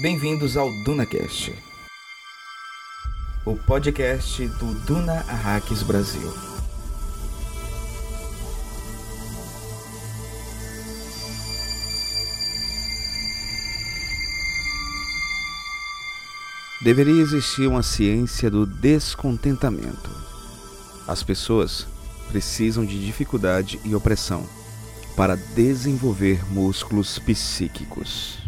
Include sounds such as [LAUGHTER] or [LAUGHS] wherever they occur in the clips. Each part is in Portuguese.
Bem-vindos ao DunaCast, o podcast do Duna Arraques Brasil. Deveria existir uma ciência do descontentamento. As pessoas precisam de dificuldade e opressão para desenvolver músculos psíquicos.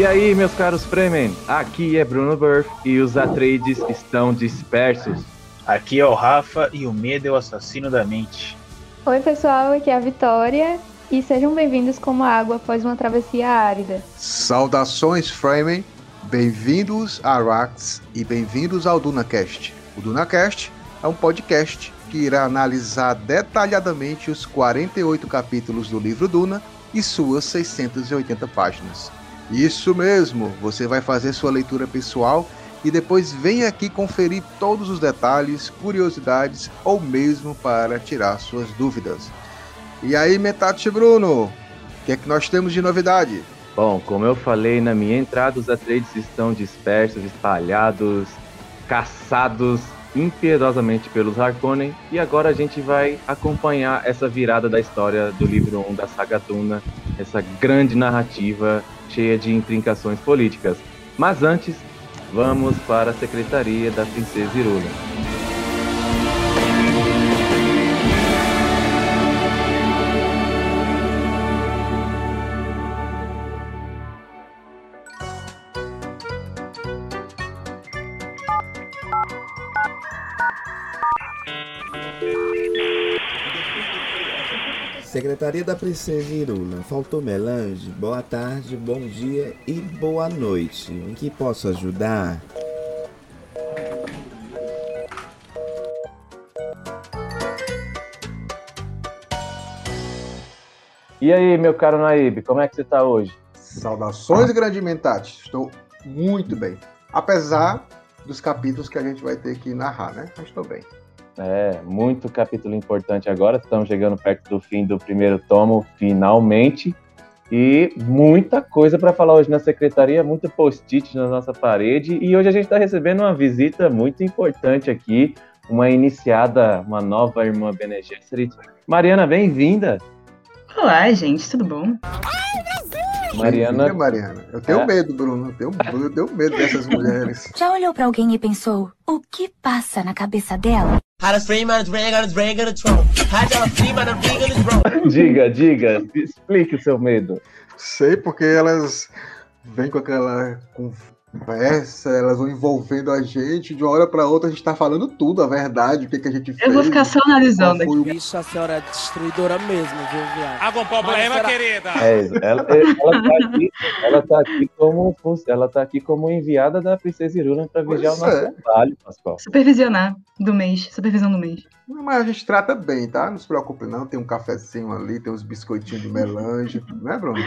E aí, meus caros Fremen, aqui é Bruno Burff e os Atreides estão dispersos. Aqui é o Rafa e o medo é o assassino da mente. Oi, pessoal, aqui é a Vitória e sejam bem-vindos como água após uma travessia árida. Saudações, Fremen, bem-vindos a Arax e bem-vindos ao DunaCast. O DunaCast é um podcast que irá analisar detalhadamente os 48 capítulos do livro Duna e suas 680 páginas. Isso mesmo, você vai fazer sua leitura pessoal e depois vem aqui conferir todos os detalhes, curiosidades ou mesmo para tirar suas dúvidas. E aí, Metati Bruno, o que é que nós temos de novidade? Bom, como eu falei na minha entrada, os Atreides estão dispersos, espalhados, caçados impiedosamente pelos Harkonnen e agora a gente vai acompanhar essa virada da história do livro 1 da saga Duna, essa grande narrativa cheia de intrincações políticas. Mas antes, vamos para a secretaria da Princesa Irula. Secretaria da Princesa Irula, faltou melange? Boa tarde, bom dia e boa noite. Em que posso ajudar? E aí, meu caro Naib, como é que você está hoje? Saudações, grande Mentati. Estou muito bem. Apesar dos capítulos que a gente vai ter que narrar, né? Mas estou bem. É, muito capítulo importante agora. Estamos chegando perto do fim do primeiro tomo, finalmente. E muita coisa para falar hoje na secretaria, muito post-it na nossa parede. E hoje a gente está recebendo uma visita muito importante aqui, uma iniciada, uma nova irmã Bene Gesserit. Mariana, bem-vinda! Olá, gente, tudo bom? Mariana. Bem-vinda, Mariana. Eu tenho É? medo, Bruno. Eu tenho, eu tenho medo dessas mulheres. [LAUGHS] Já olhou pra alguém e pensou, o que passa na cabeça dela? [LAUGHS] Diga, diga, explique o seu medo. Sei porque elas vêm com aquela conversa, elas vão envolvendo a gente. De uma hora para outra a gente tá falando tudo, a verdade, o que, que a gente fez. Eu vou ficar só analisando aqui. foi o- Bicho, a senhora é destruidora mesmo, viu, viado? Algum problema, será- querida? É, ela, ela tá aqui, ela tá aqui como ela tá aqui como enviada da Princesa Irula para vigiar o Pois nosso é. trabalho, Pascoal. Supervisionar do mês, supervisão do mês. Mas a gente trata bem, tá? Não se preocupe não, tem um cafezinho ali, tem uns biscoitinhos de melange, né, Bruno?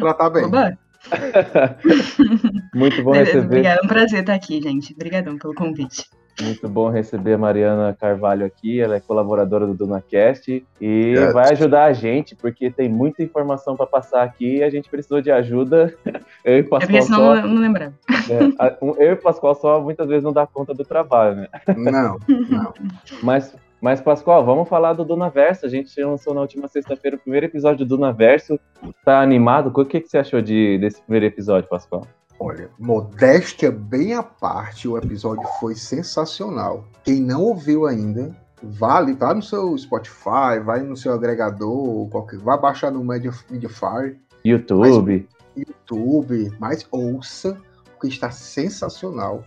Tratar bem. Oba, [LAUGHS] Muito bom beleza, receber, obrigada. É um prazer estar aqui, gente. Obrigadão pelo convite. muito bom receber a Mariana Carvalho aqui. Ela é colaboradora do DunaCast e Yes. vai ajudar a gente porque tem muita informação para passar aqui e a gente precisou de ajuda. [LAUGHS] Eu e É porque Pascoal senão só, eu não lembrava. é, eu e Pascoal só muitas vezes não dá conta do trabalho, né? Não, não. Mas, mas Pascoal, vamos falar do Dunaverso. A gente lançou na última sexta-feira o primeiro episódio do Dunaverso. Tá animado? O que, que você achou de, desse primeiro episódio, Pascoal? Olha, modéstia bem à parte, o episódio foi sensacional. Quem não ouviu ainda, vale, vá no seu Spotify, vai no seu agregador, qualquer, vai baixar no Media, Mediafire, YouTube. YouTube, mas ouça, porque está sensacional,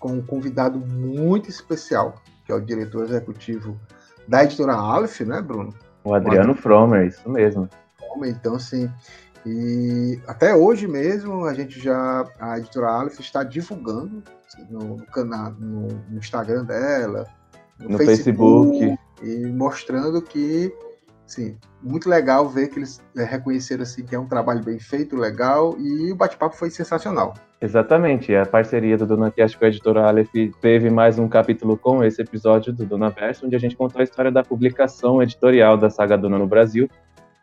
com um convidado muito especial, que é o diretor executivo da editora Aleph, né, Bruno? O Adriano Fromer, isso mesmo. Então, assim, e até hoje mesmo a gente já, a editora Aleph está divulgando no, no canal, no, no Instagram dela, No Facebook. e mostrando que sim, muito legal ver que eles é, reconheceram assim que é um trabalho bem feito, legal, e o bate-papo foi sensacional. Exatamente, a parceria do DunaCast com a editora Aleph teve mais um capítulo com esse episódio do Duna Verso, onde a gente contou a história da publicação editorial da saga Duna no Brasil.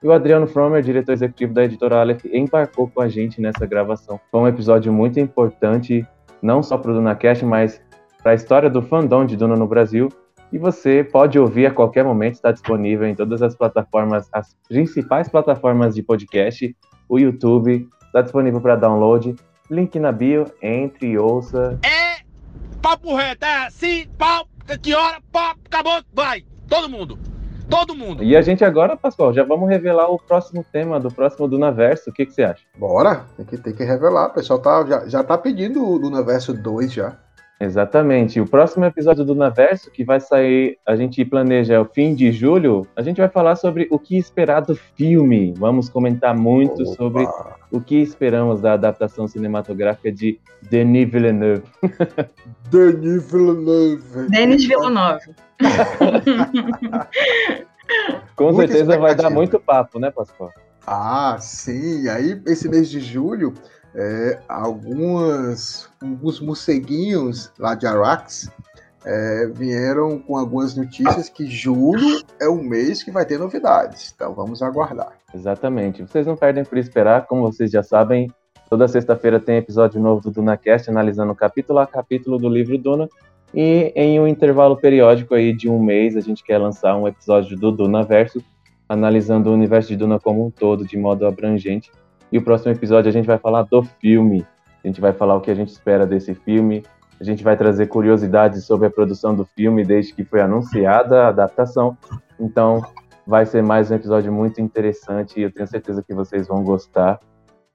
E o Adriano Fromer, diretor executivo da editora Aleph, embarcou com a gente nessa gravação. Foi um episódio muito importante, não só para o DunaCast, mas para a história do fandom de Duna no Brasil. E você pode ouvir a qualquer momento, está disponível em todas as plataformas, as principais plataformas de podcast, o YouTube, está disponível para download. Link na bio, entre e ouça. É papo reto, é assim, pau, que hora, pau, acabou, vai, todo mundo, todo mundo. E a gente agora, Pascoal, já vamos revelar o próximo tema do próximo Dunaverso. O que, que você acha? Bora, tem que, tem que revelar. O pessoal tá, já, já tá pedindo o Dunaverso 2 já. Exatamente. O próximo episódio do Naverso, que vai sair, a gente planeja o fim de julho, a gente vai falar sobre o que esperar do filme. Vamos comentar muito Opa. sobre o que esperamos da adaptação cinematográfica de Denis Villeneuve. [LAUGHS] Denis Villeneuve. Denis Villeneuve. [LAUGHS] Com Muita certeza vai dar muito papo, né, Pascoal? Ah, sim. Aí, esse mês de julho, é, algumas, alguns morceguinhos lá de Arax é, vieram com algumas notícias que julho é o mês que vai ter novidades. Então, vamos aguardar. Exatamente. Vocês não perdem por esperar, como vocês já sabem, toda sexta-feira tem episódio novo do DunaCast, analisando capítulo a capítulo do livro Duna. E em um intervalo periódico aí de um mês, a gente quer lançar um episódio do Dunaverso, analisando o universo de Duna como um todo, de modo abrangente. E o próximo episódio a gente vai falar do filme. A gente vai falar o que a gente espera desse filme. A gente vai trazer curiosidades sobre a produção do filme desde que foi anunciada a adaptação. Então, vai ser mais um episódio muito interessante e eu tenho certeza que vocês vão gostar.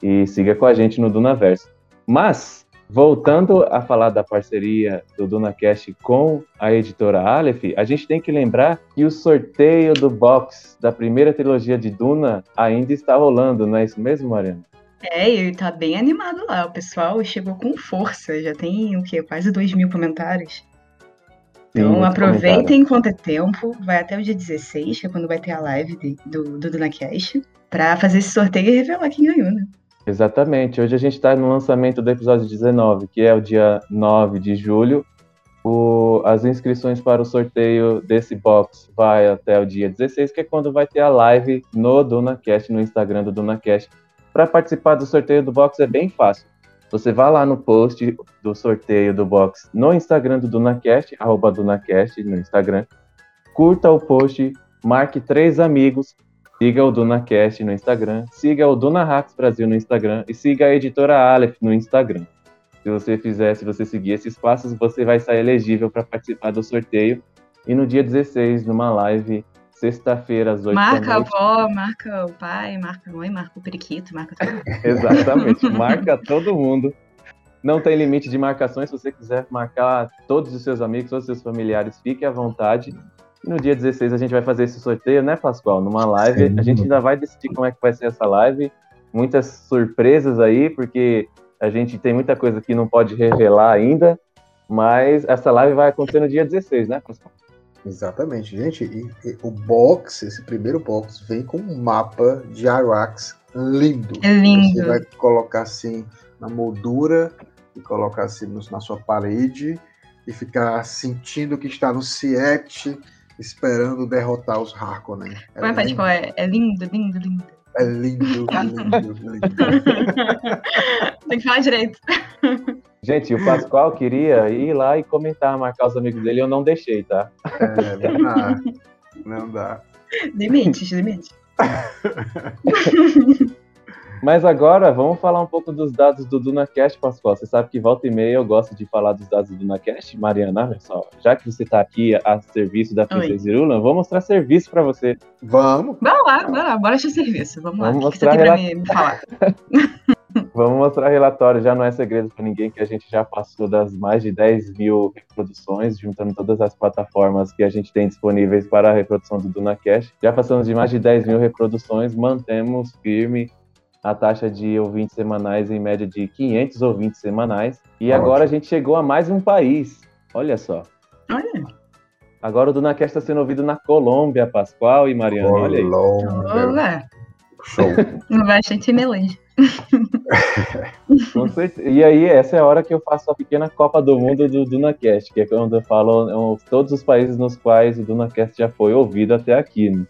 E siga com a gente no Dunaverso. Mas, voltando a falar da parceria do DunaCast com a editora Aleph, a gente tem que lembrar que o sorteio do box da primeira trilogia de Duna ainda está rolando, não é isso mesmo, Mariana? É, e tá bem animado lá. O pessoal chegou com força. Já tem o quê? Quase 2 mil comentários. Então aproveitem enquanto é tempo. Vai até o dia 16, que é quando vai ter a live de- do, do DunaCast, pra fazer esse sorteio e revelar quem ganhou, né? Exatamente. Hoje a gente está no lançamento do episódio 19, que é o dia 9 de julho. O- as inscrições para o sorteio desse box vai até o dia 16, que é quando vai ter a live no DunaCast, no Instagram do DunaCast. Para participar do sorteio do box é bem fácil. Você vai lá no post do sorteio do box no Instagram do DunaCast, arroba DunaCast no Instagram. Curta o post, marque três amigos, siga o DunaCast no Instagram, siga o Duna Hacks Brasil no Instagram e siga a editora Aleph no Instagram. Se você fizer, se você seguir esses passos, você vai sair elegível para participar do sorteio. E no dia 16, numa live, sexta-feira, às 8 Marca da a noite. avó, marca o pai, marca a mãe, marca o periquito, marca todo mundo. [LAUGHS] Exatamente, marca todo mundo. Não tem limite de marcações, se você quiser marcar todos os seus amigos, todos os seus familiares, fique à vontade. E no dia 16 a gente vai fazer esse sorteio, né, Pascoal? Numa live. A gente ainda vai decidir como é que vai ser essa live. Muitas surpresas aí, porque a gente tem muita coisa que não pode revelar ainda. Mas essa live vai acontecer no dia 16, né, Pascoal? Exatamente, gente. E, e o box, esse primeiro box, vem com um mapa de Arax lindo. É lindo. Você vai colocar assim na moldura e colocar assim no- na sua parede e ficar sentindo que está no Siete esperando derrotar os Harkonnen. É, Vai, Pati, lindo, qual é? É lindo, lindo, lindo. é lindo, lindo, [LAUGHS] lindo. [LAUGHS] Tem que falar direito. Gente, o Pascoal queria ir lá e comentar, marcar os amigos dele, eu não deixei, tá? É, não dá. Não dá. Limites, limites. [LAUGHS] Mas agora vamos falar um pouco dos dados do DunaCast, Pascoal. Você sabe que volta e meia eu gosto de falar dos dados do DunaCast. Mariana, olha só, já que você está aqui a serviço da Princesa Irula, vou mostrar serviço para você. Vamos. Bora lá, bora lá, bora achar serviço. Vamos lá. Vamos o que, que você mostrar tem pra rela- me, me falar? [LAUGHS] Vamos mostrar relatório, já não é segredo para ninguém que a gente já passou das mais de 10 mil reproduções, juntando todas as plataformas que a gente tem disponíveis para a reprodução do DunaCast. Já passamos de mais de 10 mil reproduções, mantemos firme a taxa de ouvintes semanais em média de 500 ouvintes semanais. E Ótimo. agora a gente chegou a mais um país. Olha só. Olha, Agora o DunaCast está sendo ouvido na Colômbia, Pascoal e Mariana. Olha aí. Colômbia. Olá, Show. [LAUGHS] bastante melange. Com certeza. E aí, essa é a hora que eu faço a pequena Copa do Mundo do DunaCast, que é quando eu falo é, todos os países nos quais o DunaCast já foi ouvido até aqui. né?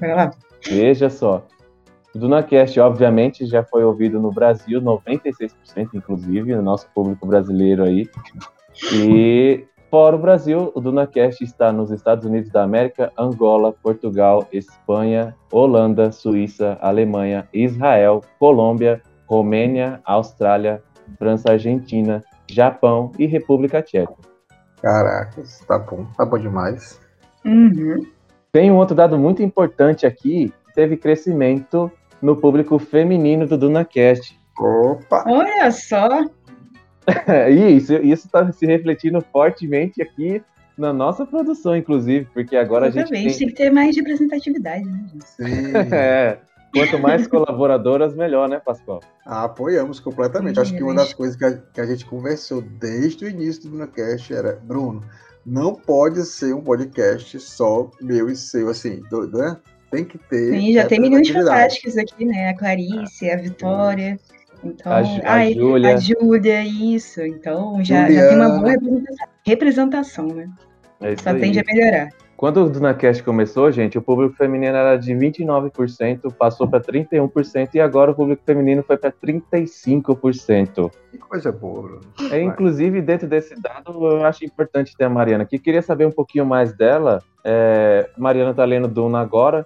Vai lá. Veja só. O DunaCast, obviamente, já foi ouvido no Brasil, 96%, inclusive, no nosso público brasileiro aí. E fora o Brasil, o DunaCast está nos Estados Unidos da América, Angola, Portugal, Espanha, Holanda, Suíça, Alemanha, Israel, Colômbia, Romênia, Austrália, França, Argentina, Japão e República Tcheca. Caracas, tá bom, tá bom demais. Uhum. Tem um outro dado muito importante aqui, teve crescimento no público feminino do DunaCast. Opa! Olha só. [LAUGHS] E isso está se refletindo fortemente aqui na nossa produção, inclusive, porque agora a gente Exatamente, tem... tem que ter mais representatividade, né, gente? Sim. [LAUGHS] É, quanto mais colaboradoras, melhor, né, Pascoal? Ah, apoiamos completamente. Acho que uma das coisas que a, que a gente conversou desde o início do Brunocast era, Bruno, não pode ser um podcast só meu e seu, assim, do- né? Tem que ter. Sim, já tem representatividade. fantásticas aqui, né? A Clarice, a Vitória. Então, A Ju- a Júlia. a Júlia, isso. Então, já, já tem uma boa representação, né? É isso Só aí. tende a melhorar. Quando o DunaCast começou, gente, o público feminino era de 29%, passou para 31% e agora o público feminino foi para 35%. Que coisa boa, Bruno. É, inclusive, dentro desse dado, eu acho importante ter a Mariana aqui. Queria saber um pouquinho mais dela. É, Mariana tá lendo Duna agora.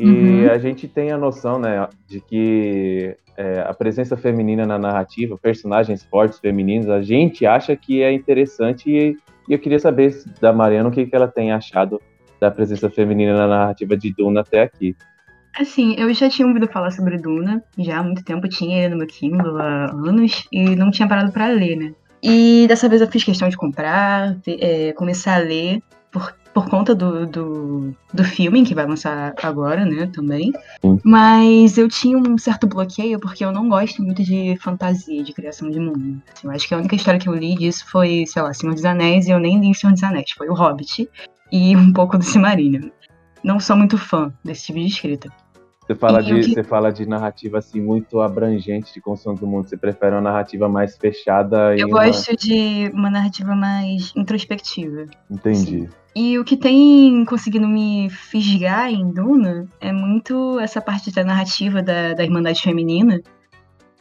E Uhum. a gente tem a noção, né, de que é, a presença feminina na narrativa, personagens fortes femininos, a gente acha que é interessante e, e eu queria saber da Mariana o que, que ela tem achado da presença feminina na narrativa de Duna até aqui. Assim, eu já tinha ouvido falar sobre Duna, já há muito tempo, tinha ele no meu Kindle há anos, e não tinha parado pra ler, né? E dessa vez eu fiz questão de comprar, é, começar a ler, por, por conta do, do, do filme que vai lançar agora, né, também. Sim. Mas eu tinha um certo bloqueio, porque eu não gosto muito de fantasia, de criação de mundo. Assim, eu acho que a única história que eu li disso foi, sei lá, Senhor dos Anéis, e eu nem li Senhor dos Anéis, foi o Hobbit e [LAUGHS] um pouco do Silmarillion. Não sou muito fã desse tipo de escrita. Você fala, de, que- você fala de narrativa assim muito abrangente de construção do mundo. Você prefere uma narrativa mais fechada e Eu uma... gosto de uma narrativa mais introspectiva. Entendi. E o que tem conseguido me fisgar em Duna é muito essa parte da narrativa da, da Irmandade Feminina,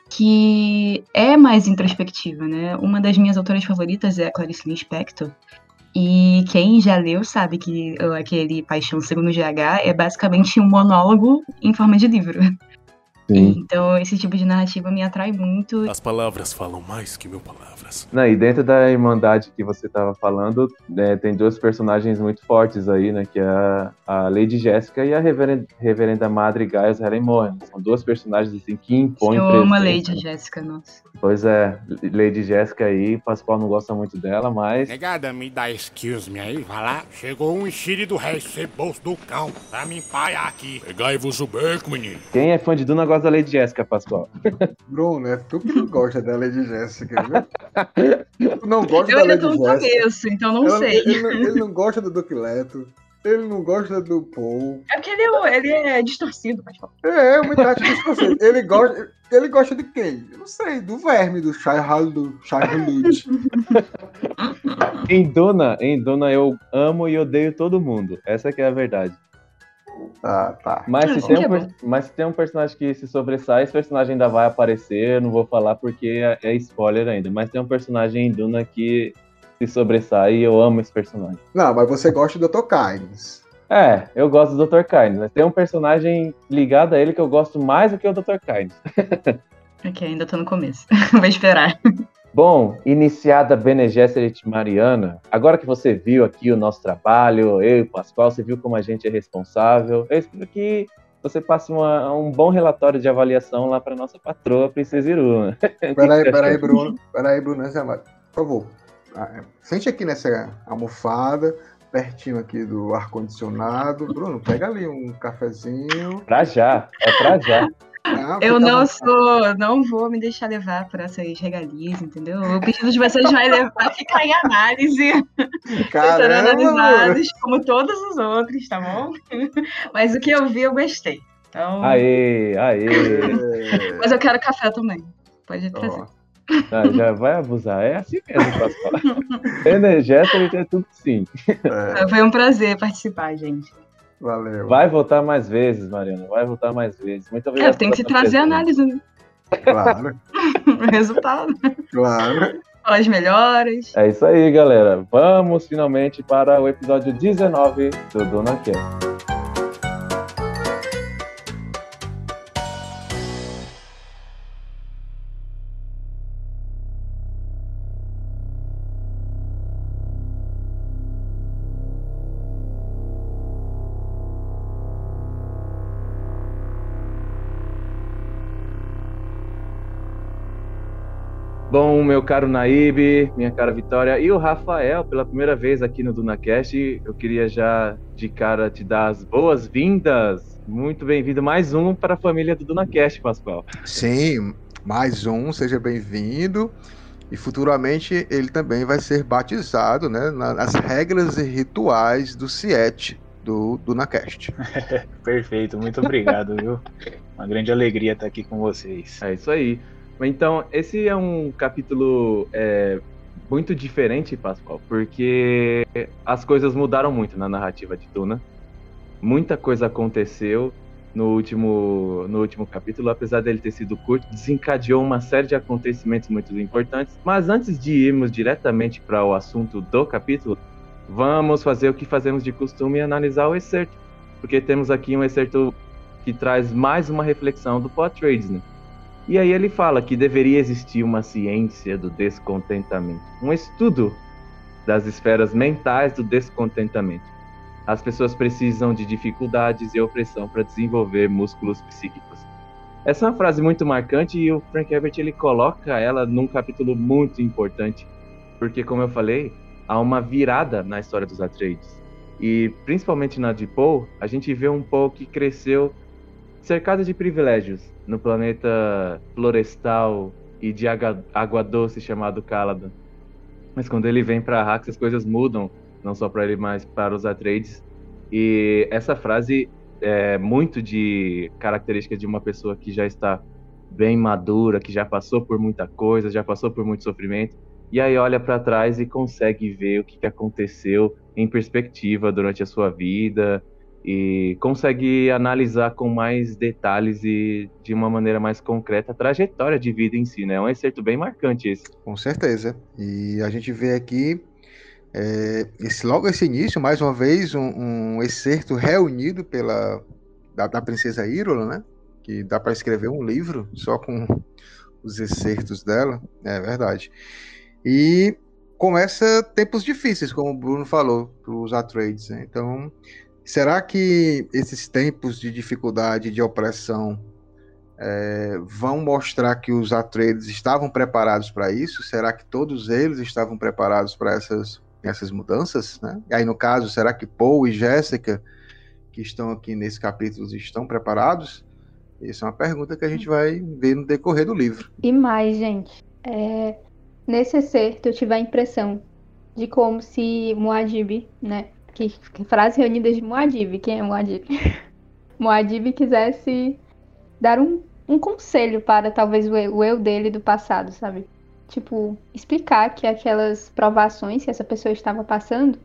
que é mais introspectiva, né? Uma das minhas autoras favoritas é a Clarice Lispector. E quem já leu sabe que aquele Paixão Segundo GH é basicamente um monólogo em forma de livro. Sim. Então esse tipo de narrativa me atrai muito. As palavras falam mais que mil palavras. Não, e dentro da Irmandade que você estava falando, né, tem duas personagens muito fortes aí, né? Que é a, a Lady Jéssica e a Reverenda, Reverenda Madre Gaius Helen Moen. São duas personagens assim que impõem Eu amo a presença. Lady Jéssica, nossa. Pois é, Lady Jéssica aí, Pascoal não gosta muito dela, mas Negada, me dá excuse me aí, vai lá. Chegou um enxire do rei, ceboso do cão, pra me empaiar aqui. Pegai-vos o beco, menino. quem é fã de Duna gosta da Lady Jéssica, Pascoal. [LAUGHS] Bruno, é tu que não gosta da Lady Jéssica, viu? Tu não gosta Eu da ainda Lady tô no Jéssica. começo, então não Ela- sei. Ele, não- ele não gosta do Duque Leto. Ele não gosta do Paul. É porque ele é, ele é distorcido, mas É, uma idade distorcida. Ele gosta, ele gosta de quem? Eu não sei, do verme do Shai Shai Halud. Em Duna, em Duna eu amo e odeio todo mundo. Essa que é a verdade. Tá, tá. Mas Ah, se, tem um, per- mas se tem personagem que se sobressai, esse personagem ainda vai aparecer. Eu não vou falar porque é, é spoiler ainda. Mas tem um personagem em Duna que se sobressai e eu amo esse personagem. Não, mas você gosta do Dr. Kynes. É, eu gosto do Dr. Kynes, mas tem um personagem ligado a ele que eu gosto mais do que o Dr. Kynes. [LAUGHS] Ok, ainda tô no começo. [LAUGHS] Vou esperar. Bom, iniciada Bene Gesserit Mariana, agora que você viu aqui o nosso trabalho, eu e o Pascoal, você viu como a gente é responsável, eu espero que você passe uma- um bom relatório de avaliação lá para nossa patroa, Princesa Iru. [LAUGHS] Peraí, peraí, Bruno. Peraí, Bruno, Mário. Por favor. Ah, é. Sente aqui nessa almofada, pertinho aqui do ar-condicionado. Bruno, pega ali um cafezinho. Pra já, é pra já. Eu não sou, não vou me deixar levar por essas regalias, entendeu? O pedido de vocês vai, levar, vai ficar em análise, [LAUGHS] serão Caramba, mano. analisados como todos os outros, tá bom? [LAUGHS] Mas o que eu vi, eu gostei. Então, Aê, aê. Mas eu quero café também. Pode trazer. ó, Ah, já vai abusar. É assim mesmo, Pascoal. [LAUGHS] Energético, é tudo sim. é, Foi um prazer participar, gente. Valeu. Vai voltar mais vezes, Mariana. Vai voltar mais vezes. Muito É, obrigado. tem que trazer presença. análise, né? Claro, O [LAUGHS] resultado. claro. As melhores. É isso aí, galera. Vamos finalmente para o episódio 19 do Dona Bom, meu caro Naíbe, minha cara Vitória e o Rafael, pela primeira vez aqui no DunaCast, eu queria já de cara te dar as boas-vindas. Muito bem-vindo, mais um para a família do DunaCast, Pascoal. Sim, mais um, seja bem-vindo. E futuramente ele também vai ser batizado né, na- nas regras e rituais do CIET do, do Nacast. [LAUGHS] Perfeito, muito obrigado, viu? Uma grande alegria estar aqui com vocês. É isso aí. Então, esse é um capítulo é, muito diferente, Pascoal, porque as coisas mudaram muito na narrativa de Duna. Muita coisa aconteceu no último, no último capítulo, apesar dele ter sido curto, desencadeou uma série de acontecimentos muito importantes. Mas antes de irmos diretamente para o assunto do capítulo, vamos fazer o que fazemos de costume e analisar o excerto. Porque temos aqui um excerto que traz mais uma reflexão do Paul Atreides, né? E aí ele fala que deveria existir uma ciência do descontentamento, um estudo das esferas mentais do descontentamento. As pessoas precisam de dificuldades e opressão para desenvolver músculos psíquicos. Essa é uma frase muito marcante e o Frank Herbert ele coloca ela num capítulo muito importante, porque como eu falei, há uma virada na história dos Atreides. E principalmente na de Poe, a gente vê um Poe que cresceu cercado de privilégios no planeta florestal e de água, água doce chamado Caladan. Mas quando ele vem para Arrax, as coisas mudam, não só para ele, mas para os Atreides. E essa frase é muito de característica de uma pessoa que já está bem madura, que já passou por muita coisa, já passou por muito sofrimento, e aí olha para trás e consegue ver o que aconteceu em perspectiva durante a sua vida, e consegue analisar com mais detalhes e de uma maneira mais concreta a trajetória de vida em si, né? É um excerto bem marcante esse. Com certeza. E a gente vê aqui é, esse, logo esse início, mais uma vez, um, um excerto reunido pela da, da princesa Írola, né? Que dá para escrever um livro só com os excertos dela, é verdade. E começa tempos difíceis, como o Bruno falou, para os Atreides. Né? Então, será que esses tempos de dificuldade, de opressão, é, vão mostrar que os Atreides estavam preparados para isso? Será que todos eles estavam preparados para essas, essas mudanças? Né? E aí, no caso, será que Paul e Jéssica, que estão aqui nesse capítulo, estão preparados? Essa é uma pergunta que a gente vai ver no decorrer do livro. E mais, gente, é, nesse excerto eu tive a impressão de como se Muad'Dib, né? Que, que frase reunida de Muad'Dib, quem é Muad'Dib? [LAUGHS] Muad'Dib quisesse dar um, um conselho para talvez o o eu dele do passado, sabe? Tipo, explicar que aquelas provações que essa pessoa estava passando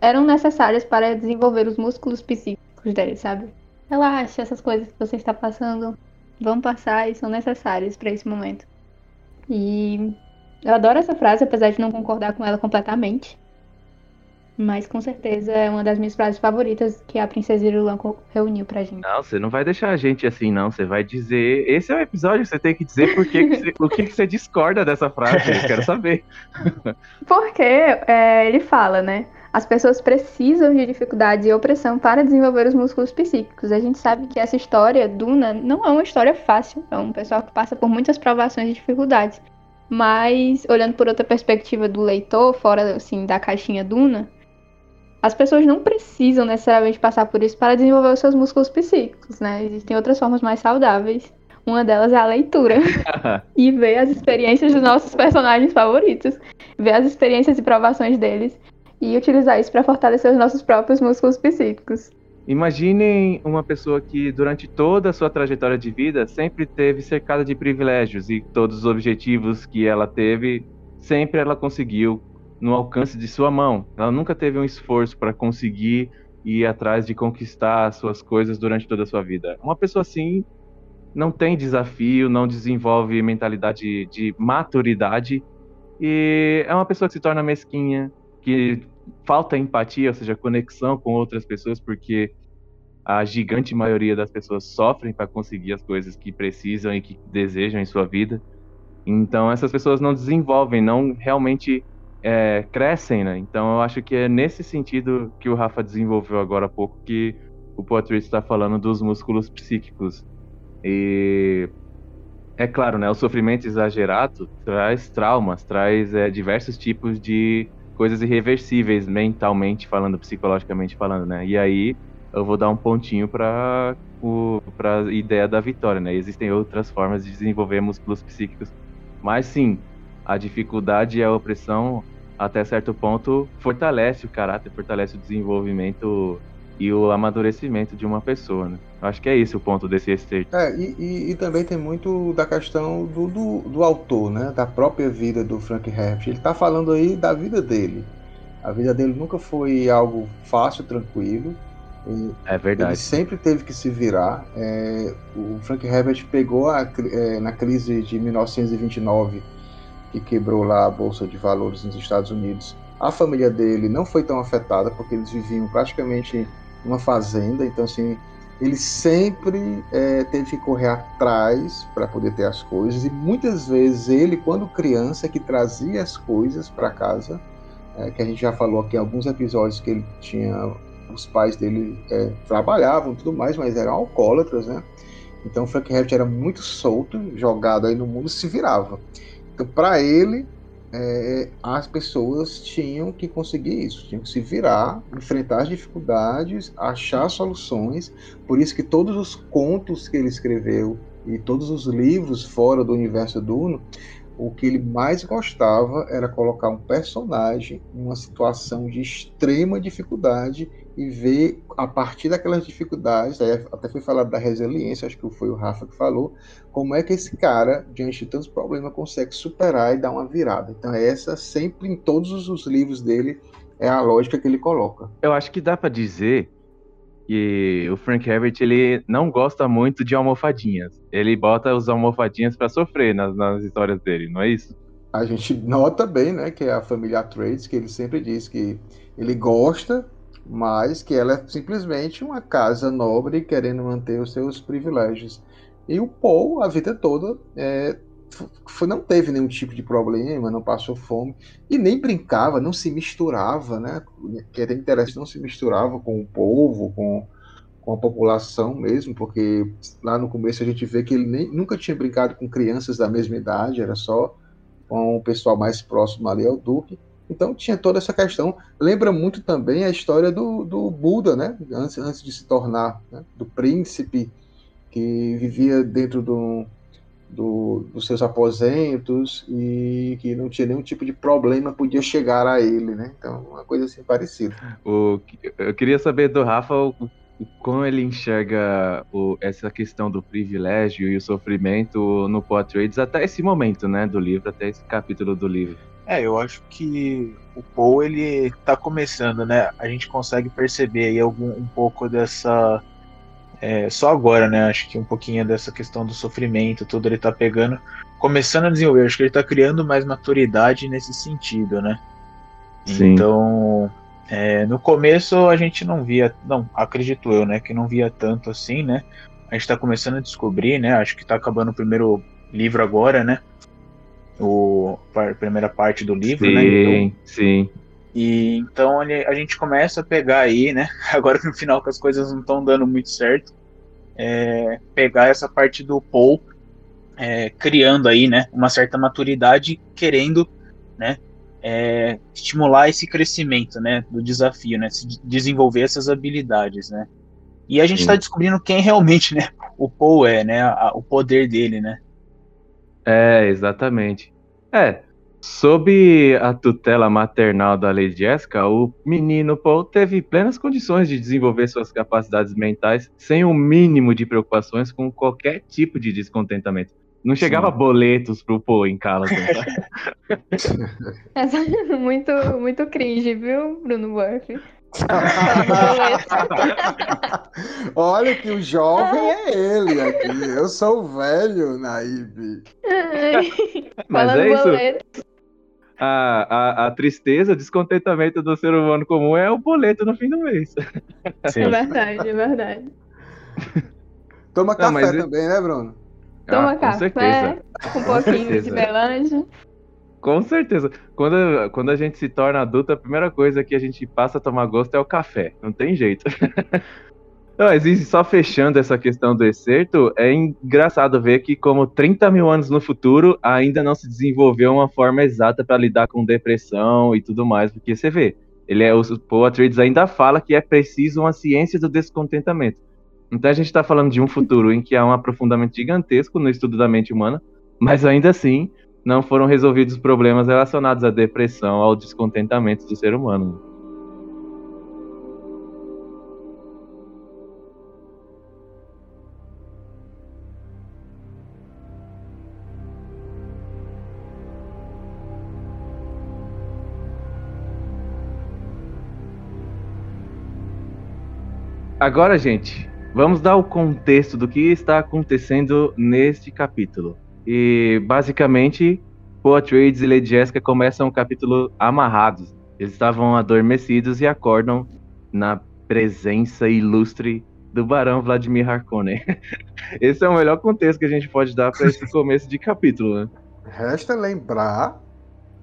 eram necessárias para desenvolver os músculos psíquicos dele, sabe? Relaxa, essas coisas que você está passando vão passar e são necessárias para esse momento. E eu adoro essa frase, apesar de não concordar com ela completamente. Mas com certeza é uma das minhas frases favoritas que a Princesa Irulan reuniu pra gente. Não, você não vai deixar a gente assim, não. Você vai dizer. Esse é o episódio, você tem que dizer por que que você- o que, que você discorda dessa frase. Eu quero saber. [LAUGHS] Porque é, ele fala, né? As pessoas precisam de dificuldade e opressão para desenvolver os músculos psíquicos. A gente sabe que essa história, Duna, não é uma história fácil. É um pessoal que passa por muitas provações e dificuldades. Mas, olhando por outra perspectiva do leitor, fora assim, da caixinha Duna, as pessoas não precisam necessariamente passar por isso para desenvolver os seus músculos psíquicos, né? Existem outras formas mais saudáveis. Uma delas é a leitura. [LAUGHS] e ver as experiências dos nossos personagens favoritos. Ver as experiências e provações deles. E utilizar isso para fortalecer os nossos próprios músculos psíquicos. Imaginem uma pessoa que durante toda a sua trajetória de vida sempre teve cercada de privilégios e todos os objetivos que ela teve, sempre ela conseguiu no alcance de sua mão. Ela nunca teve um esforço para conseguir ir atrás de conquistar as suas coisas durante toda a sua vida. Uma pessoa assim não tem desafio, não desenvolve mentalidade de maturidade e é uma pessoa que se torna mesquinha, que falta empatia, ou seja, conexão com outras pessoas, porque a gigante maioria das pessoas sofrem para conseguir as coisas que precisam e que desejam em sua vida. Então essas pessoas não desenvolvem, não realmente é, crescem, né? Então eu acho que é nesse sentido que o Rafa desenvolveu agora há pouco que o Patrício está falando dos músculos psíquicos. E é claro, né? O sofrimento exagerado traz traumas, traz é, diversos tipos de coisas irreversíveis mentalmente falando, psicologicamente falando, né? E aí eu vou dar um pontinho para para a ideia da vitória, né? Existem outras formas de desenvolver músculos psíquicos, mas sim, a dificuldade e a opressão até certo ponto, fortalece o caráter, fortalece o desenvolvimento e o amadurecimento de uma pessoa, né? Eu acho que é esse o ponto desse excerto. É, e, e, e, também tem muito da questão do, do, do, autor, né? Da própria vida do Frank Herbert. Ele está falando aí da vida dele. A vida dele nunca foi algo fácil, tranquilo. é verdade. Ele sempre teve que se virar. É, o Frank Herbert pegou a, é, na crise de 1929 que quebrou lá a bolsa de valores nos Estados Unidos. A família dele não foi tão afetada porque eles viviam praticamente numa fazenda, então assim ele sempre é, teve que correr atrás para poder ter as coisas e muitas vezes ele, quando criança, que trazia as coisas para casa, é, que a gente já falou aqui em alguns episódios que ele tinha os pais dele é, trabalhavam tudo mais, mas eram alcoólatras, né? Então Frank Herbert era muito solto, jogado aí no mundo, se virava. Então, para ele, é, as pessoas tinham que conseguir isso, tinham que se virar, enfrentar as dificuldades, achar soluções. Por isso que todos os contos que ele escreveu e todos os livros fora do universo do Uno, o que ele mais gostava era colocar um personagem em uma situação de extrema dificuldade e ver a partir daquelas dificuldades, até foi falado da resiliência, acho que foi o Rafa que falou, como é que esse cara, diante de tantos problemas, consegue superar e dar uma virada. Então essa sempre em todos os livros dele é a lógica que ele coloca. Eu acho que dá para dizer que o Frank Herbert ele não gosta muito de almofadinhas. Ele bota os almofadinhas para sofrer nas, nas histórias dele, não é isso? A gente nota bem, né, que é a família Trades, que ele sempre diz que ele gosta mas que ela é simplesmente uma casa nobre querendo manter os seus privilégios. E o Paul, a vida toda, é, não teve nenhum tipo de problema, não passou fome, e nem brincava, não se misturava, né? Que é interessante, não se misturava com o povo, com, com a população mesmo, porque lá no começo a gente vê que ele nem, nunca tinha brincado com crianças da mesma idade, era só com o pessoal mais próximo ali ao Duque. Então tinha toda essa questão. Lembra muito também a história do, do Buda, né? Antes, antes de se tornar né? do príncipe que vivia dentro do, do, dos seus aposentos e que não tinha nenhum tipo de problema podia chegar a ele, né? Então uma coisa assim parecida. O, eu queria saber do Rafa o, como ele enxerga o, essa questão do privilégio e o sofrimento no Poitrades até esse momento, né, do livro, até esse capítulo do livro. É, eu acho que o Paul ele tá começando, né? A gente consegue perceber aí algum, um pouco dessa. É, só agora, né? Acho que um pouquinho dessa questão do sofrimento, tudo ele tá pegando, começando a desenvolver. Acho que ele tá criando mais maturidade nesse sentido, né? Sim. Então, é, no começo a gente não via, não, acredito eu, né? Que não via tanto assim, né? A gente tá começando a descobrir, né? Acho que tá acabando o primeiro livro agora, né? o, a primeira parte do livro, sim, né? Sim, então, sim. E então a gente começa a pegar aí, né? [LAUGHS] Agora no final que as coisas não estão dando muito certo, é, pegar essa parte do Paul é, criando aí, né? Uma certa maturidade, querendo, né? é, estimular esse crescimento, né, do desafio, né, se desenvolver essas habilidades, né. E a gente está descobrindo quem realmente, né, o Paul é, né, a, o poder dele, né. É, exatamente. É, sob a tutela maternal da Lady Jessica, o menino Paul teve plenas condições de desenvolver suas capacidades mentais sem o um mínimo de preocupações com qualquer tipo de descontentamento. Não chegava Sim. boletos pro Paul em casa. [LAUGHS] é muito, muito cringe, viu, Bruno Murphy? [LAUGHS] Olha que o jovem é ele aqui. Eu sou o velho, Naíbe. Mas é isso. A, a, a, tristeza, o descontentamento do ser humano comum é o boleto no fim do mês. [LAUGHS] Sim. É verdade, é verdade. Toma Não, café também, né, Bruno? Toma ah, café, certeza. com um pouquinho de melange. Com certeza. Quando, quando a gente se torna adulto, a primeira coisa que a gente passa a tomar gosto é o café. Não tem jeito. [LAUGHS] Não, mas só fechando essa questão do excerto, é engraçado ver que, como 30 mil anos no futuro, ainda não se desenvolveu uma forma exata para lidar com depressão e tudo mais, porque você vê, ele é, o Paul Atreides ainda fala que é preciso uma ciência do descontentamento. Então a gente está falando de um futuro em que há um aprofundamento gigantesco no estudo da mente humana, mas ainda assim não foram resolvidos problemas relacionados à depressão, ao descontentamento do ser humano. Agora, gente, vamos dar o contexto do que está acontecendo neste capítulo. E basicamente, Poa Trades e Lady Jessica começam o capítulo amarrados. Eles estavam adormecidos e acordam na presença ilustre do Barão Vladimir Harkonnen. [LAUGHS] Esse é o melhor contexto que a gente pode dar para esse começo de capítulo, né? Resta lembrar,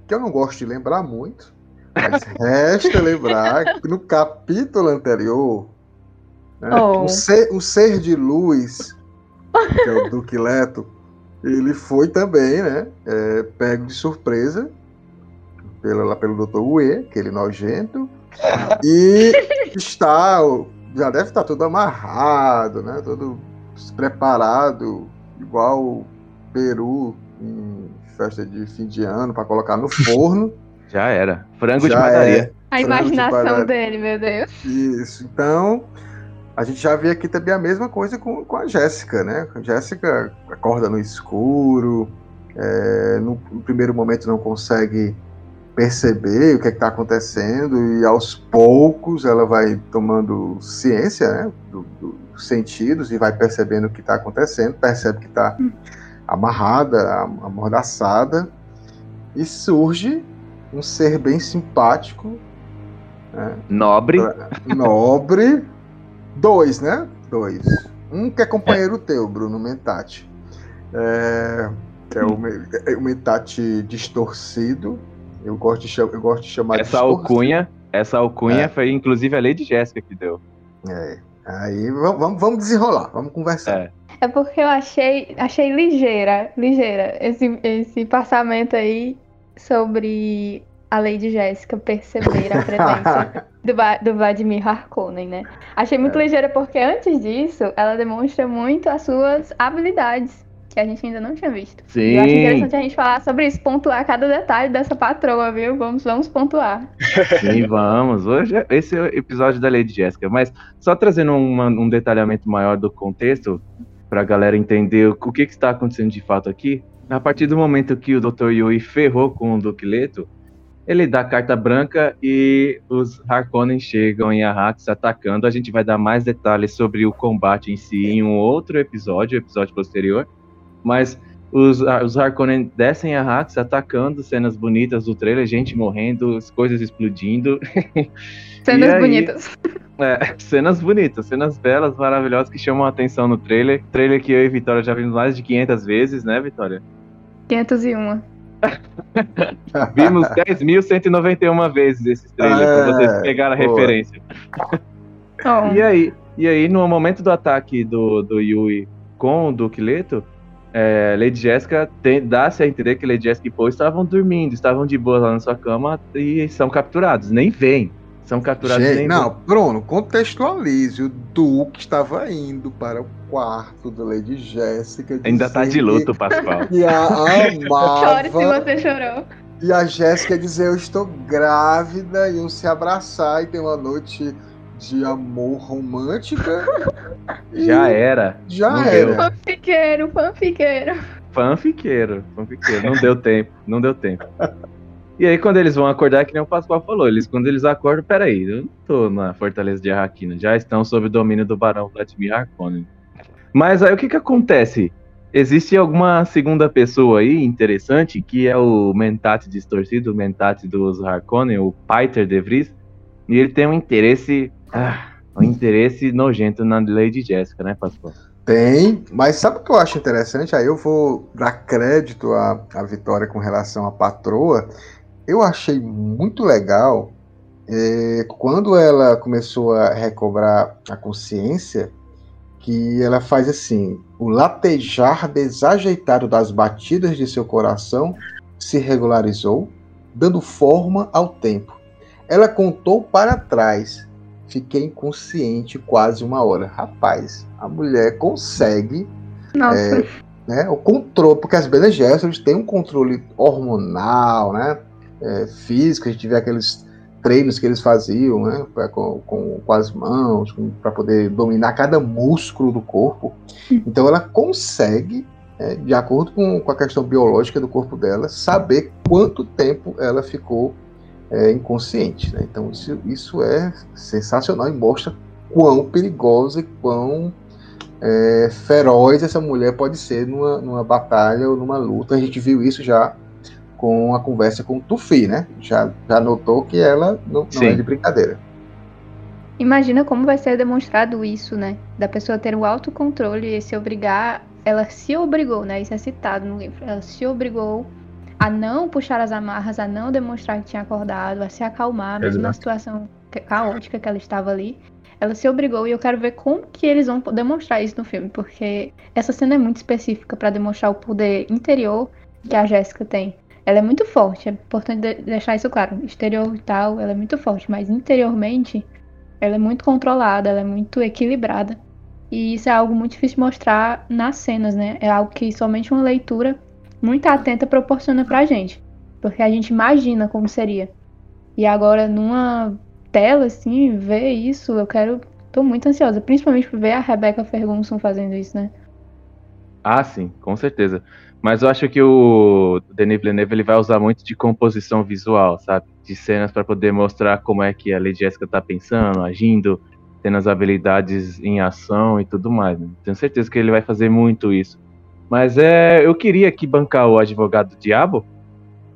que eu não gosto de lembrar muito, mas resta lembrar que no capítulo anterior, né, oh. o, ser, o ser de luz, que é o Duque Leto, ele foi também, né, é, pego de surpresa pelo, pelo Dr. Ue, aquele nojento, e está, já deve estar tudo amarrado, né, todo preparado, igual o Peru em festa de fim de ano, para colocar no forno. Já era. Frango já de padaria. É. A imaginação dele, meu Deus. Isso. Então, a gente já vê aqui também a mesma coisa com, com a Jéssica, né? A Jéssica acorda no escuro, é, no, no, primeiro momento não consegue perceber o que é está acontecendo e aos poucos ela vai tomando ciência né, do, do, dos sentidos e vai percebendo o que está acontecendo, percebe que está hum. amarrada, amordaçada e surge um ser bem simpático, né, nobre, nobre, Dois, né? Dois. Um que é companheiro é. teu, Bruno Mentati. É, que é o, é o Mentati distorcido. Eu gosto de, eu gosto de chamar essa de alcunha, Essa alcunha é. foi inclusive a Lady Jéssica que deu. É. Aí vamos, vamos desenrolar, vamos conversar. É. é porque eu achei, achei ligeira, ligeira esse, esse passamento aí sobre a Lady Jéssica perceber a [LAUGHS] presença do, do Vladimir Harkonnen, né? Achei muito é. ligeira porque antes disso, ela demonstra muito as suas habilidades, que a gente ainda não tinha visto. Sim. Eu acho interessante a gente falar sobre isso, pontuar cada detalhe dessa patroa, viu? Vamos, vamos pontuar. Sim, [LAUGHS] vamos. Hoje é, esse é o episódio da Lady Jéssica, mas só trazendo uma, um detalhamento maior do contexto, para a galera entender o que, que está acontecendo de fato aqui. A partir do momento que o Dr. Yui ferrou com o Duque Leto, ele dá carta branca e os Harkonnen chegam em Arrakis atacando. A gente vai dar mais detalhes sobre o combate em si em um outro episódio, episódio posterior. Mas os, os Harkonnen descem a Arrakis atacando, cenas bonitas do trailer, gente morrendo, coisas explodindo. [LAUGHS] Cenas aí, bonitas. É, cenas bonitas, cenas belas, maravilhosas que chamam a atenção no trailer. Trailer que eu e Vitória já vimos mais de 500 vezes, né, Vitória? 501. [LAUGHS] Vimos 10.191 vezes esse trailer, é, pra vocês pegarem a boa. referência. Oh. E aí, e aí, no momento do ataque do, do Yui com o Duque Leto, é, Lady Jessica dá-se a entender que Lady Jessica e Paul estavam dormindo, estavam de boa lá na sua cama e são capturados. Nem vêm. São capturados Gente, não, Bruno, contextualize. O Duque estava indo para o quarto da Lady Jéssica. Ainda tá de luto, Pascoal. [LAUGHS] Que a Chore se amava. você chorou. E a Jéssica dizer: Eu estou grávida. Iam se abraçar e ter uma noite de amor romântica. [LAUGHS] E Já era. Já Não era. deu. Fanfiqueiro, fanfiqueiro. Fanfiqueiro, fanfiqueiro. Não deu tempo, não deu tempo. E aí, quando eles vão acordar, que nem o Pascoal falou, eles, quando eles acordam, peraí, eu não tô na Fortaleza de Arrakina, já estão sob o domínio do Barão Vladimir Harkonnen. Mas aí o que que acontece? Existe alguma segunda pessoa aí interessante, que é o Mentat distorcido, o Mentat dos Harkonnen, o Peter de Vries, e ele tem um interesse, ah, um interesse nojento na Lady Jessica, né, Pascoal? Tem, mas sabe o que eu acho interessante? Aí eu vou dar crédito à, à Vitória com relação à patroa. Eu achei muito legal eh, quando ela começou a recobrar a consciência, que ela faz assim: o latejar desajeitado das batidas de seu coração se regularizou, dando forma ao tempo. Ela contou para trás. Fiquei inconsciente quase uma hora. Rapaz, a mulher consegue Nossa. né, o controle, porque as Bene Gesserit têm um controle hormonal, né, é, físico, a gente vê aqueles treinos que eles faziam, né, pra- com, com, com as mãos, para poder dominar cada músculo do corpo. Então ela consegue, é, de acordo com, com a questão biológica do corpo dela, saber quanto tempo ela ficou é, inconsciente. Né? Então isso, isso é sensacional e mostra quão perigosa e quão é, feroz essa mulher pode ser numa, numa batalha ou numa luta. A gente viu isso já com a conversa com o Tufi, né? Já, já notou que ela não, não é de brincadeira. Imagina como vai ser demonstrado isso, né? Da pessoa ter o autocontrole e se obrigar. Ela se obrigou, né? Isso é citado no livro. Ela se obrigou a não puxar as amarras, a não demonstrar que tinha acordado, a se acalmar, mesmo na Exato. situação ca- caótica que ela estava ali. Ela se obrigou e eu quero ver como que eles vão demonstrar isso no filme, porque essa cena é muito específica para demonstrar o poder interior que a Jéssica tem. Ela é muito forte, é importante de- deixar isso claro. Exterior e tal, ela é muito forte, mas interiormente ela é muito controlada, ela é muito equilibrada. E isso é algo muito difícil de mostrar nas cenas, né? É algo que somente uma leitura muito atenta proporciona pra gente. Porque a gente imagina como seria. E agora, numa tela, assim, ver isso, eu quero. Tô muito ansiosa. Principalmente por ver a Rebecca Ferguson fazendo isso, né? Ah, sim, com certeza. Mas eu acho que o Denis Villeneuve ele vai usar muito de composição visual, sabe? De cenas para poder mostrar como é que a Lady Jessica tá pensando, agindo, tendo as habilidades em ação e tudo mais. né? Tenho certeza que ele vai fazer muito isso. Mas é, eu queria aqui bancar o advogado do diabo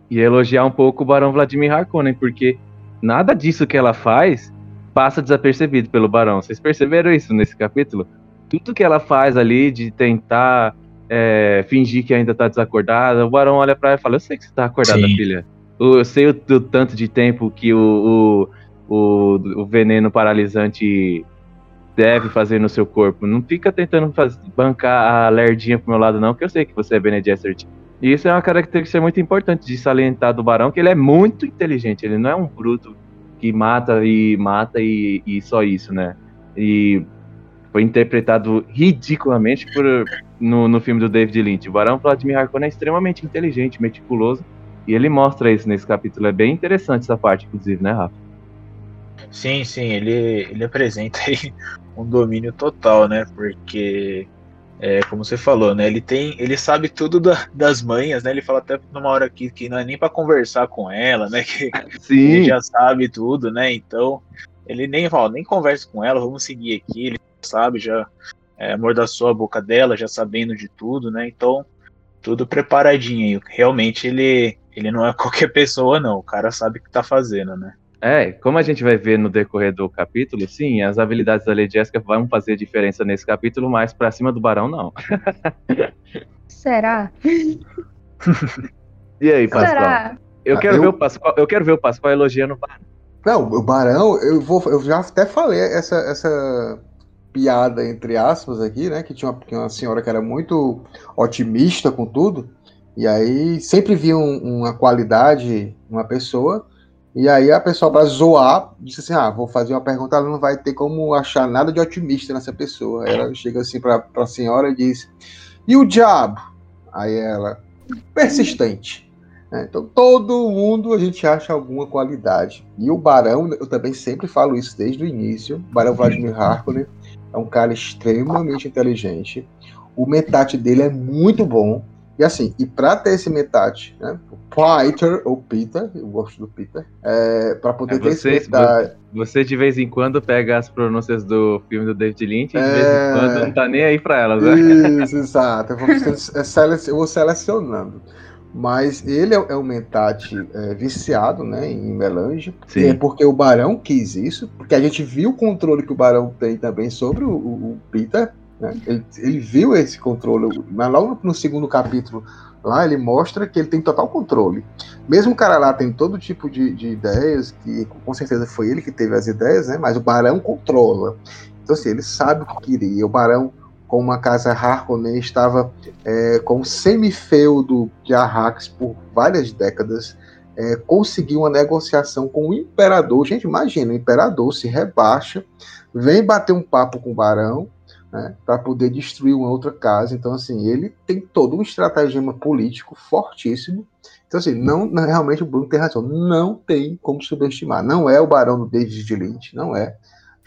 e elogiar um pouco o Barão Vladimir Harkonnen, porque nada disso que ela faz passa desapercebido pelo Barão. Vocês perceberam isso nesse capítulo? Tudo que ela faz ali de tentar é, fingir que ainda tá desacordada, o Barão olha pra ela e fala: Eu sei que você tá acordada, Sim. filha. Eu sei o, do tanto de tempo que o, o, o, o veneno paralisante deve fazer no seu corpo. Não fica tentando faz- bancar a lerdinha pro meu lado, não, que eu sei que você é Bene Gesserit. E isso é uma característica muito importante de salientar do Barão, que ele é muito inteligente, ele não é um bruto que mata e mata e, e só isso, né? E foi interpretado ridiculamente por, no, no filme do David Lynch. O Barão Vladimir Harkonnen é extremamente inteligente, meticuloso, e ele mostra isso nesse capítulo. É bem interessante essa parte, inclusive, né, Rafa? Sim, sim, ele, ele apresenta aí [LAUGHS] um domínio total, né? Porque, é, como você falou, né? Ele tem, ele sabe tudo da- das manhas, né? Ele fala até numa hora aqui que não é nem para conversar com ela, né? [LAUGHS] Que Sim. ele já sabe tudo, né? Então, ele nem fala, nem conversa com ela, vamos seguir aqui. Ele sabe, já é, amordaçou a boca dela, já sabendo de tudo, né? Então, tudo preparadinho. Realmente ele, ele não é [LAUGHS] qualquer pessoa, não. O cara sabe o que tá fazendo, né? É, como a gente vai ver no decorrer do capítulo, sim, as habilidades da Lady Jessica vão fazer diferença nesse capítulo, mas pra cima do Barão, não. [LAUGHS] Será? [LAUGHS] E aí, Pascoal? Será? Eu Ah, quero, eu- Ver o Pascoal, eu quero ver o Pascoal elogiando o Barão. Não, o Barão, eu vou, eu já até falei essa, essa piada entre aspas aqui, né? Que tinha uma, uma senhora que era muito otimista com tudo, e aí sempre via um, uma qualidade uma pessoa, e aí a pessoa para zoar disse assim: Ah, vou fazer uma pergunta, ela não vai ter como achar nada de otimista nessa pessoa. Aí ela chega assim para a senhora e diz: E o diabo? Aí ela, persistente. É, então, todo mundo a gente acha alguma qualidade. E o Barão, eu também sempre falo isso desde o início. Barão Vladimir Harkonnen é um cara extremamente inteligente. O metate dele é muito bom. E assim, e para ter esse metate, né? O Peter, ou Peter, eu gosto do Peter, é, para poder É, ter você, esse metate. você de vez em quando pega as pronúncias do filme do David Lynch e de vez É. em quando não tá nem aí pra elas, né? Isso, exato. Eu vou, é eu vou selecionando. [LAUGHS] Mas ele é, é um mentate é, viciado né, em melange. Sim. É porque o Barão quis isso, porque a gente viu o controle que o Barão tem também sobre o, o- Peter. né? Ele, ele viu esse controle, mas logo no, no segundo capítulo lá ele mostra que ele tem total controle. Mesmo o cara lá tem todo tipo de, de ideias, que com certeza foi ele que teve as ideias, né? mas o Barão controla. Então, assim, ele sabe o que queria. O Barão, com uma casa Harkonnen, estava é, com semifeudo de Arrax por várias décadas, é, conseguiu uma negociação com o imperador. Gente, imagina, o imperador se rebaixa, vem bater um papo com o barão, né, para poder destruir uma outra casa. Então, assim, ele tem todo um estratagema político fortíssimo. Então, assim, não, não- realmente o Bruno tem razão. Não tem como subestimar. Não é o barão do David Lynch, não é.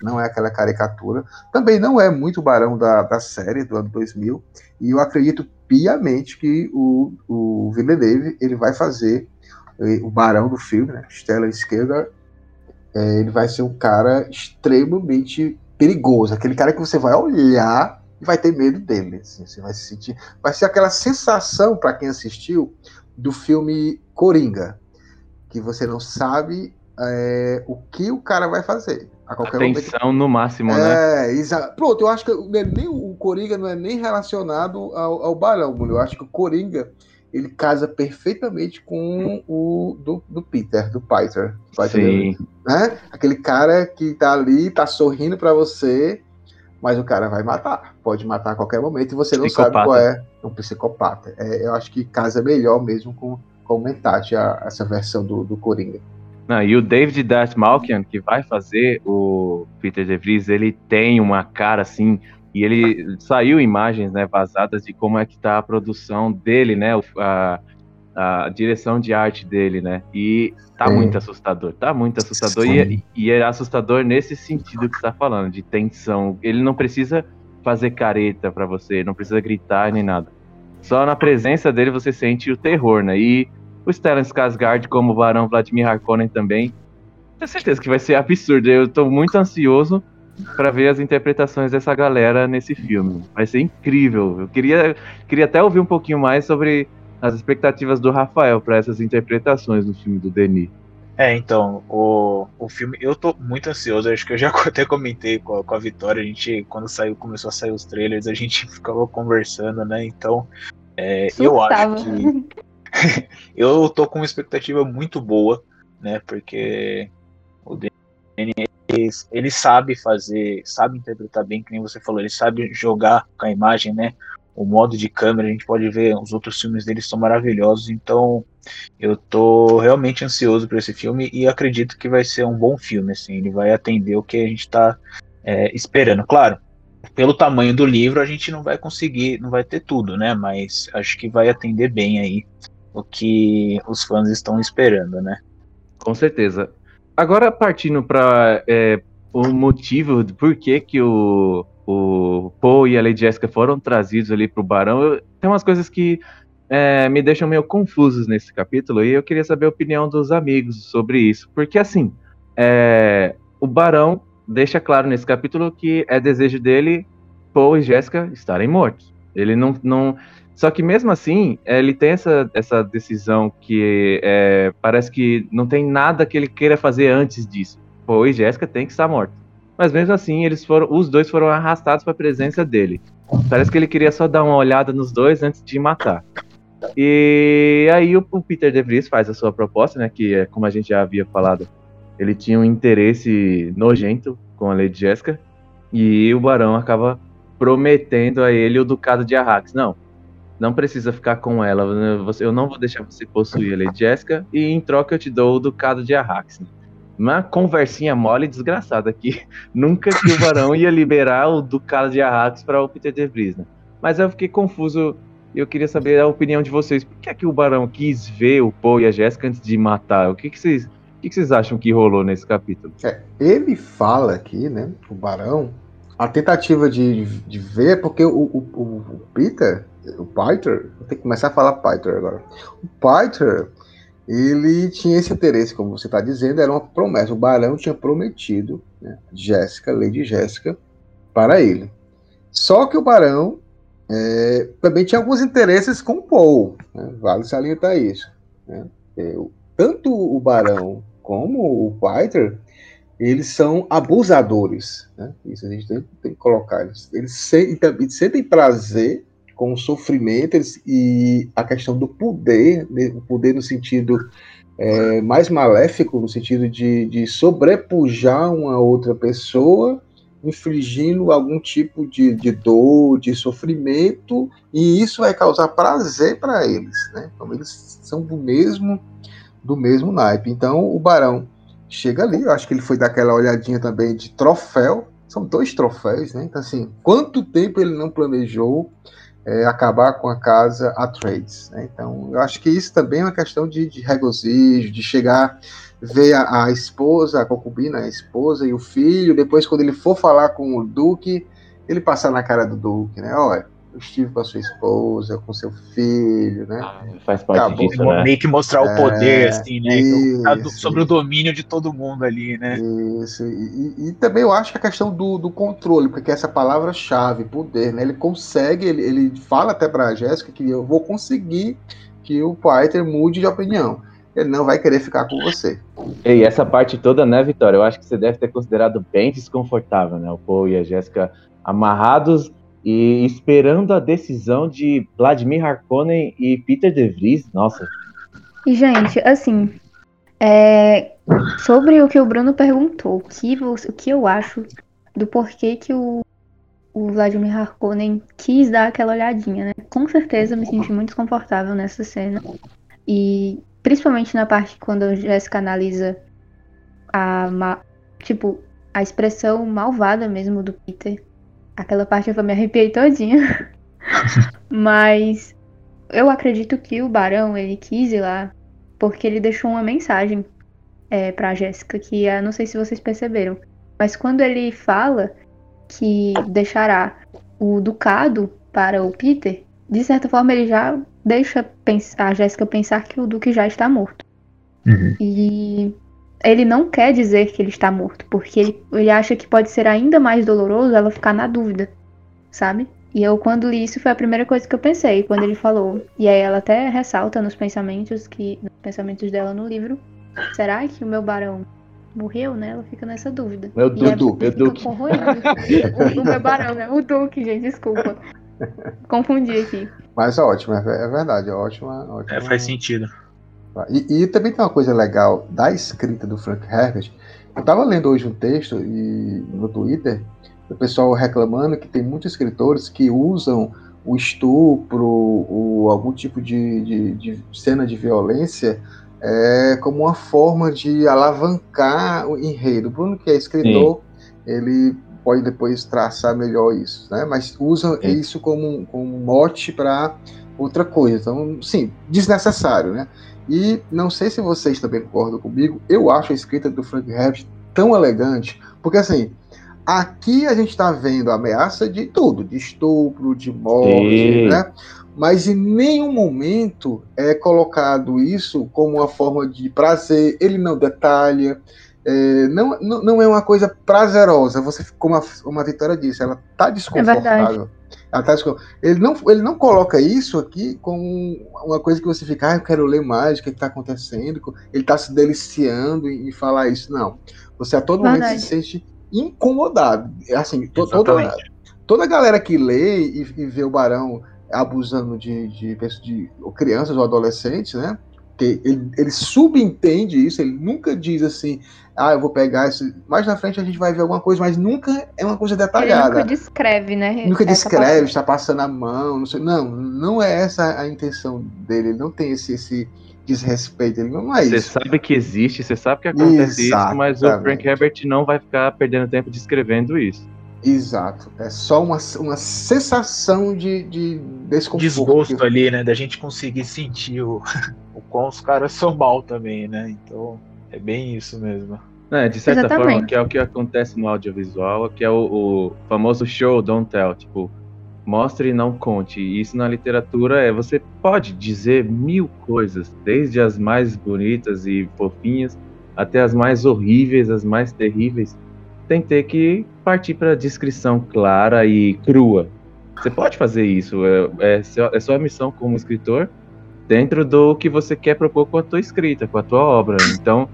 Não é aquela caricatura. Também não é muito barão da, da série do ano 2000. E eu acredito piamente que o, o Villeneuve ele vai fazer eh, o barão do filme, né? Stella Skarsgård, eh, ele vai ser um cara extremamente perigoso, aquele cara que você vai olhar e vai ter medo dele, assim, você vai se sentir, vai ser aquela sensação para quem assistiu do filme Coringa, que você não sabe eh, o que o cara vai fazer. A qualquer momento Tensão no máximo, né? é, exa- Pronto, eu acho que é nem o Coringa não é nem relacionado ao, ao Barão. Eu acho que o Coringa ele casa perfeitamente com o do, do Peter, do Peter. Sim. Né? Aquele cara que tá ali, tá sorrindo pra você, mas o cara vai matar. Pode matar a qualquer momento e você não sabe Psicopata. qual é. Um psicopata. É, eu acho que casa melhor mesmo com, com o Mentat, a- essa versão do, do Coringa. Não, e o David Darth Malkian, que vai fazer o Peter De Vries, ele tem uma cara assim, e ele saiu imagens né, vazadas de como é que tá a produção dele, né? A, a direção de arte dele, né? E tá Sim. muito assustador, tá muito assustador. E, e é assustador nesse sentido que você tá falando, de tensão. Ele não precisa fazer careta pra você, não precisa gritar nem nada. Só na presença dele você sente o terror, né? E o Stellan Skarsgård como o Barão Vladimir Harkonnen também. Tenho certeza que vai ser absurdo. Eu tô muito ansioso pra ver as interpretações dessa galera nesse filme. Vai ser incrível. Eu queria, queria até ouvir um pouquinho mais sobre as expectativas do Rafael pra essas interpretações no filme do Denis. É, então, o, o filme, eu tô muito ansioso, acho que eu já [LAUGHS] até comentei com a, com a Vitória, a gente, quando saiu, começou a sair os trailers, a gente [LAUGHS] ficava conversando, né, então, é, eu acho que [LAUGHS] eu tô com uma expectativa muito boa, né, porque o Danny, ele, ele sabe fazer, sabe interpretar bem, que nem você falou, ele sabe jogar com a imagem, né, o modo de câmera, a gente pode ver, os outros filmes dele são maravilhosos, então eu tô realmente ansioso por esse filme e acredito que vai ser um bom filme, assim, ele vai atender o que a gente tá é, esperando. Claro, pelo tamanho do livro a gente não vai conseguir, não vai ter tudo, né? Mas acho que vai atender bem aí o que os fãs estão esperando, né? Com certeza. Agora partindo para o motivo do porquê que o, o Paul e a Lady Jessica foram trazidos ali pro Barão, eu- tem umas coisas que é, me deixam meio confusos nesse capítulo e eu queria saber a opinião dos amigos sobre isso. Porque assim, é, o Barão deixa claro nesse capítulo que é desejo dele Paul e Jessica estarem mortos. Ele não, não só que mesmo assim, ele tem essa, essa decisão que é, parece que não tem nada que ele queira fazer antes disso. E Jéssica têm que estar mortos. Mas mesmo assim, eles foram, os dois foram arrastados para a presença dele. Parece que ele queria só dar uma olhada nos dois antes de matar. E aí o, o Peter De Vries faz a sua proposta, né? Que é como a gente já havia falado, ele tinha um interesse nojento com a Lady Jessica. E o Barão acaba prometendo a ele o ducado de Arrax. Não, não precisa ficar com ela. né? Eu não vou deixar você possuir a Lady Jessica e em troca eu te dou o ducado de Arrax. Uma conversinha mole e desgraçada aqui. [LAUGHS] Nunca que o Barão ia liberar o ducado de Arrax para o Peter de né? Mas eu fiquei confuso e eu queria saber a opinião de vocês. Por que é que o Barão quis ver o Paul e a Jéssica antes de matar? O que, que vocês... O que vocês acham que rolou nesse capítulo? É, ele fala aqui, né, o Barão, a tentativa de, de ver, porque o, o- o Peter, o Peter, vou ter que começar a falar Peter agora. O Peter, ele tinha esse interesse, como você está dizendo, era uma promessa. O Barão tinha prometido né, Jéssica, Lady Jéssica, para ele. Só que o Barão é, também tinha alguns interesses com o Paul, né, vale salientar isso. Né? É, o- tanto o Barão como o Peter, eles são abusadores. Né? Isso a gente tem, tem que colocar. Eles, eles se- eles sentem prazer com o sofrimento e a questão do poder, né? o poder no sentido é, mais maléfico, no sentido de, de sobrepujar uma outra pessoa, infligindo algum tipo de, de dor, de sofrimento, e isso vai causar prazer para eles. Né? Então, eles são do mesmo do mesmo naipe. Então o Barão chega ali, eu acho que ele foi dar aquela olhadinha também de troféu. São dois troféus, né? Então, assim, quanto tempo ele não planejou é, acabar com a casa Atreides, né? Então, eu acho que isso também é uma questão de, de regozijo, de chegar, ver a, a esposa, a concubina, a esposa e o filho, depois quando ele for falar com o Duque, ele passar na cara do Duque, né? Olha, eu estive com a sua esposa, com seu filho, né? Faz parte Acabou. disso, né? Meio que mostrar o É, poder, assim, né? Isso. sobre o domínio de todo mundo ali, né? Isso, e, e- também eu acho que a questão do, do controle, porque essa palavra-chave, poder, né? Ele consegue, ele, ele fala até pra Jéssica que eu vou conseguir que o Peter mude de opinião. Ele não vai querer ficar com você. E essa parte toda, né, Vitória? Eu acho que você deve ter considerado bem desconfortável, né? O Paul e a Jéssica amarrados e esperando a decisão de Vladimir Harkonnen e Peter De Vries. Nossa, E, gente, assim, é, sobre o que o Bruno perguntou, o que, o que eu acho do porquê que o, o Vladimir Harkonnen quis dar aquela olhadinha, né? Com certeza me senti muito desconfortável nessa cena. E principalmente na parte quando a Jéssica analisa a, tipo, a expressão malvada mesmo do Peter. Aquela parte eu me arrepiei todinha. [LAUGHS] Mas eu acredito que o Barão, ele quis ir lá porque ele deixou uma mensagem é, pra Jéssica, que eu não sei se vocês perceberam, mas quando ele fala que deixará o ducado para o Peter, de certa forma ele já deixa pens- a Jéssica pensar que o Duque já está morto. E ele não quer dizer que ele está morto, porque ele, ele acha que pode ser ainda mais doloroso ela ficar na dúvida, sabe? E eu, quando li isso, foi a primeira coisa que eu pensei, quando ele falou. E aí ela até ressalta nos pensamentos que. Nos pensamentos dela no livro. Será que o meu barão morreu, né? Ela fica nessa dúvida. Meu Dudu, meu corroído. [LAUGHS] o, o meu barão, né? O Duque, gente, desculpa. Confundi aqui. Mas é ótimo, é, é verdade, é ótima. ótima É, faz sentido. E, e também tem uma coisa legal da escrita do Frank Herbert. Eu estava lendo hoje um texto e, no Twitter, o pessoal reclamando que tem muitos escritores que usam o estupro, o, algum tipo de, de, de cena de violência é, como uma forma de alavancar o enredo. O Bruno, que é escritor, ele pode depois traçar melhor isso, né? Mas usam Sim. isso como, como mote para outra coisa. Então, sim, desnecessário, né? E não sei se vocês também concordam comigo, eu acho a escrita do Frank Herbert tão elegante, porque assim, aqui a gente está vendo a ameaça de tudo, de estupro, de morte, Sim. né? Mas em nenhum momento é colocado isso como uma forma de prazer, ele não detalha, é, não, não, não é uma coisa prazerosa. Você, como a, como a Vitória disse, ela tá desconfortável. Descon- ele, não, ele não coloca isso aqui como uma coisa que você fica, ah, eu quero ler mais, o que está acontecendo. Ele está se deliciando em, em falar isso. Não. Você a todo momento Verdade. se sente incomodado. Assim, to- toda, toda a galera que lê e, e vê o Barão abusando de, de, de ou crianças ou adolescentes, né? Porque ele, ele subentende isso, ele nunca diz assim, ah, eu vou pegar isso. Mais na frente a gente vai ver alguma coisa, mas nunca é uma coisa Ele detalhada. nunca descreve, né? Nunca descreve, parte. está passando a mão, não sei. Não, não é essa a intenção dele. Ele não tem esse, esse desrespeito. Ele não é Você isso. sabe que existe, você sabe que acontece isso, mas o. Frank Herbert não vai ficar perdendo tempo descrevendo isso. Exato. É só uma, uma sensação de, de desconforto. Desgosto ali, né? Da gente conseguir sentir o, [LAUGHS] o quão os caras são mal também, né? Então, é bem isso mesmo. É, de certa Exatamente. forma, que é o que acontece no audiovisual, que é o, o famoso show, don't tell, tipo, mostre e não conte. E isso na literatura é, você pode dizer mil coisas, desde as mais bonitas e fofinhas, até as mais horríveis, as mais terríveis. Tem ter que partir para descrição clara e crua. Você pode fazer isso, é, é, só, é sua missão como escritor, dentro do que você quer propor com a tua escrita, com a tua obra. Então,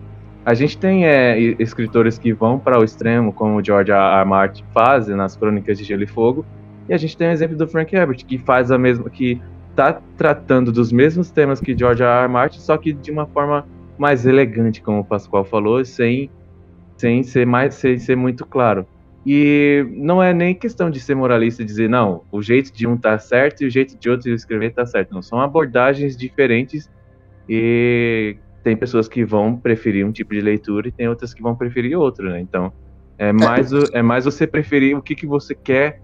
a gente tem é, escritores que vão para o extremo, como o George R. R. Martin faz nas Crônicas de Gelo e Fogo, e a gente tem o exemplo do Frank Herbert, que faz a mesma, que tá tratando dos mesmos temas que George R. R. Martin, só que de uma forma mais elegante, como o Pascoal falou, sem, sem ser mais, sem ser muito claro. E não é nem questão de ser moralista e dizer, não, o jeito de um tá certo e o jeito de outro escrever tá certo. Não, são abordagens diferentes e tem pessoas que vão preferir um tipo de leitura e tem outras que vão preferir outro, né? Então, é mais, o- é mais você preferir o que, que você quer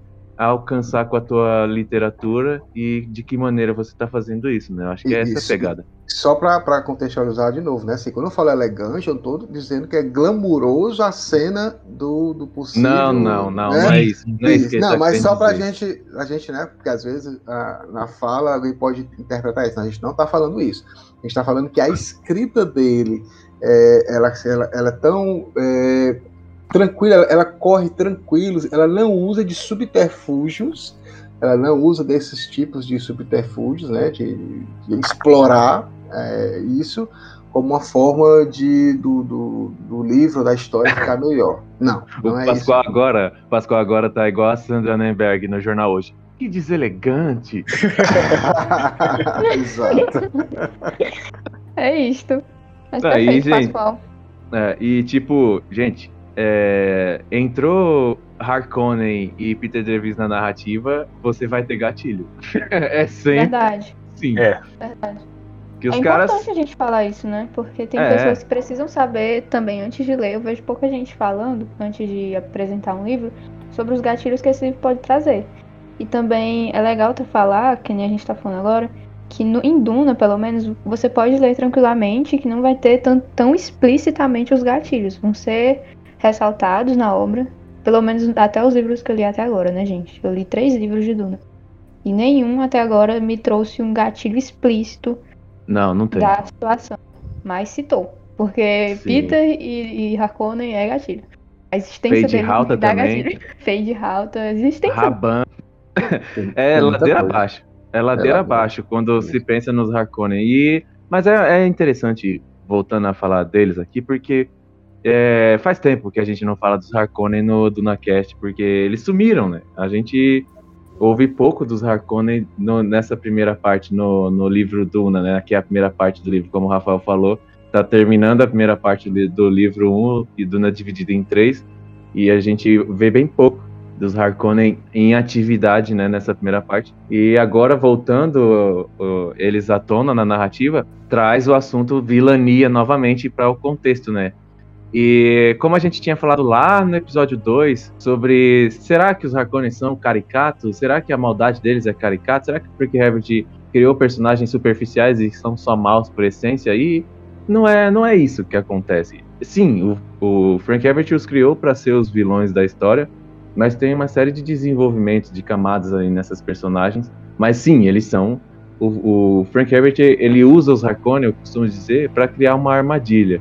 alcançar com a tua literatura e de que maneira você tá fazendo isso, né? Eu acho que é essa a Isso. pegada. Só para contextualizar de novo, né? Assim, quando eu falo elegante, eu tô dizendo que é glamuroso a cena do, do possível. Não, não, não, né? não é isso. Não é isso Não, tá mas só pra dizer. gente, a gente, né? Porque às vezes ah, na fala alguém pode interpretar isso. A gente não tá falando isso. A gente tá falando que a escrita dele, é, ela, ela, ela é tão é, tranquila, ela, corre tranquilo, ela não usa de subterfúgios, ela não usa desses tipos de subterfúgios, né? De, de explorar é, isso como uma forma de do, do, do livro, da história ficar melhor. Não, O não é isso. Pascoal agora, Pascoal agora tá igual a Sandra Nemberg no jornal hoje. Que deselegante. [LAUGHS] Exato. É isto. Mas Aí, perfeito, gente. Pascoal. É, e tipo, gente, é, entrou Harkonnen e Peter Davis na narrativa, você vai ter gatilho. [LAUGHS] é sempre Verdade, sim. É. verdade. Que os é caras. importante a gente falar isso, né? Porque tem É. pessoas que precisam saber também antes de ler. Eu vejo pouca gente falando, antes de apresentar um livro, sobre os gatilhos que esse livro pode trazer. E também é legal tu falar, que nem a gente tá falando agora, que no, em Duna, pelo menos, você pode ler tranquilamente, que não vai ter tão, tão explicitamente os gatilhos. Vão ser ressaltados na obra, pelo menos até os livros que eu li até agora, né, gente? Eu li três livros de Duna. E nenhum até agora me trouxe um gatilho explícito Não, não tem. da situação. Mas citou. Porque Sim. Peter e, e Harkonnen é gatilho. A existência Fade dele Halta dá também. gatilho. [LAUGHS] Fade Halta, a existência. Raban. É muita ladeira coisa. abaixo. É ladeira ladeira. abaixo quando se pensa nos Harkonnen. E, mas é, é interessante, voltando a falar deles aqui, porque é, faz tempo que a gente não fala dos Harkonnen no DunaCast, porque eles sumiram, né? A gente ouve pouco dos Harkonnen no- nessa primeira parte, no, no livro Duna, né? Que é a primeira parte do livro, como o Rafael falou. Tá terminando a primeira parte do livro 1 e Duna dividida em três. E a gente vê bem pouco dos Harkonnen em atividade né, nessa primeira parte. E agora, voltando eles à tona na narrativa, traz o assunto vilania novamente para o contexto, né? E como a gente tinha falado lá no episódio 2 sobre será que os Harkonnen são caricatos? Será que a maldade deles é caricata? Será que o Frank Herbert criou personagens superficiais e são só maus por essência? E não é, não é isso que acontece. Sim, o, o Frank Herbert os criou para ser os vilões da história, mas tem uma série de desenvolvimentos de camadas aí nessas personagens. Mas sim, eles são. O, o Frank Herbert ele usa os Harkonnen, eu costumo dizer, para criar uma armadilha,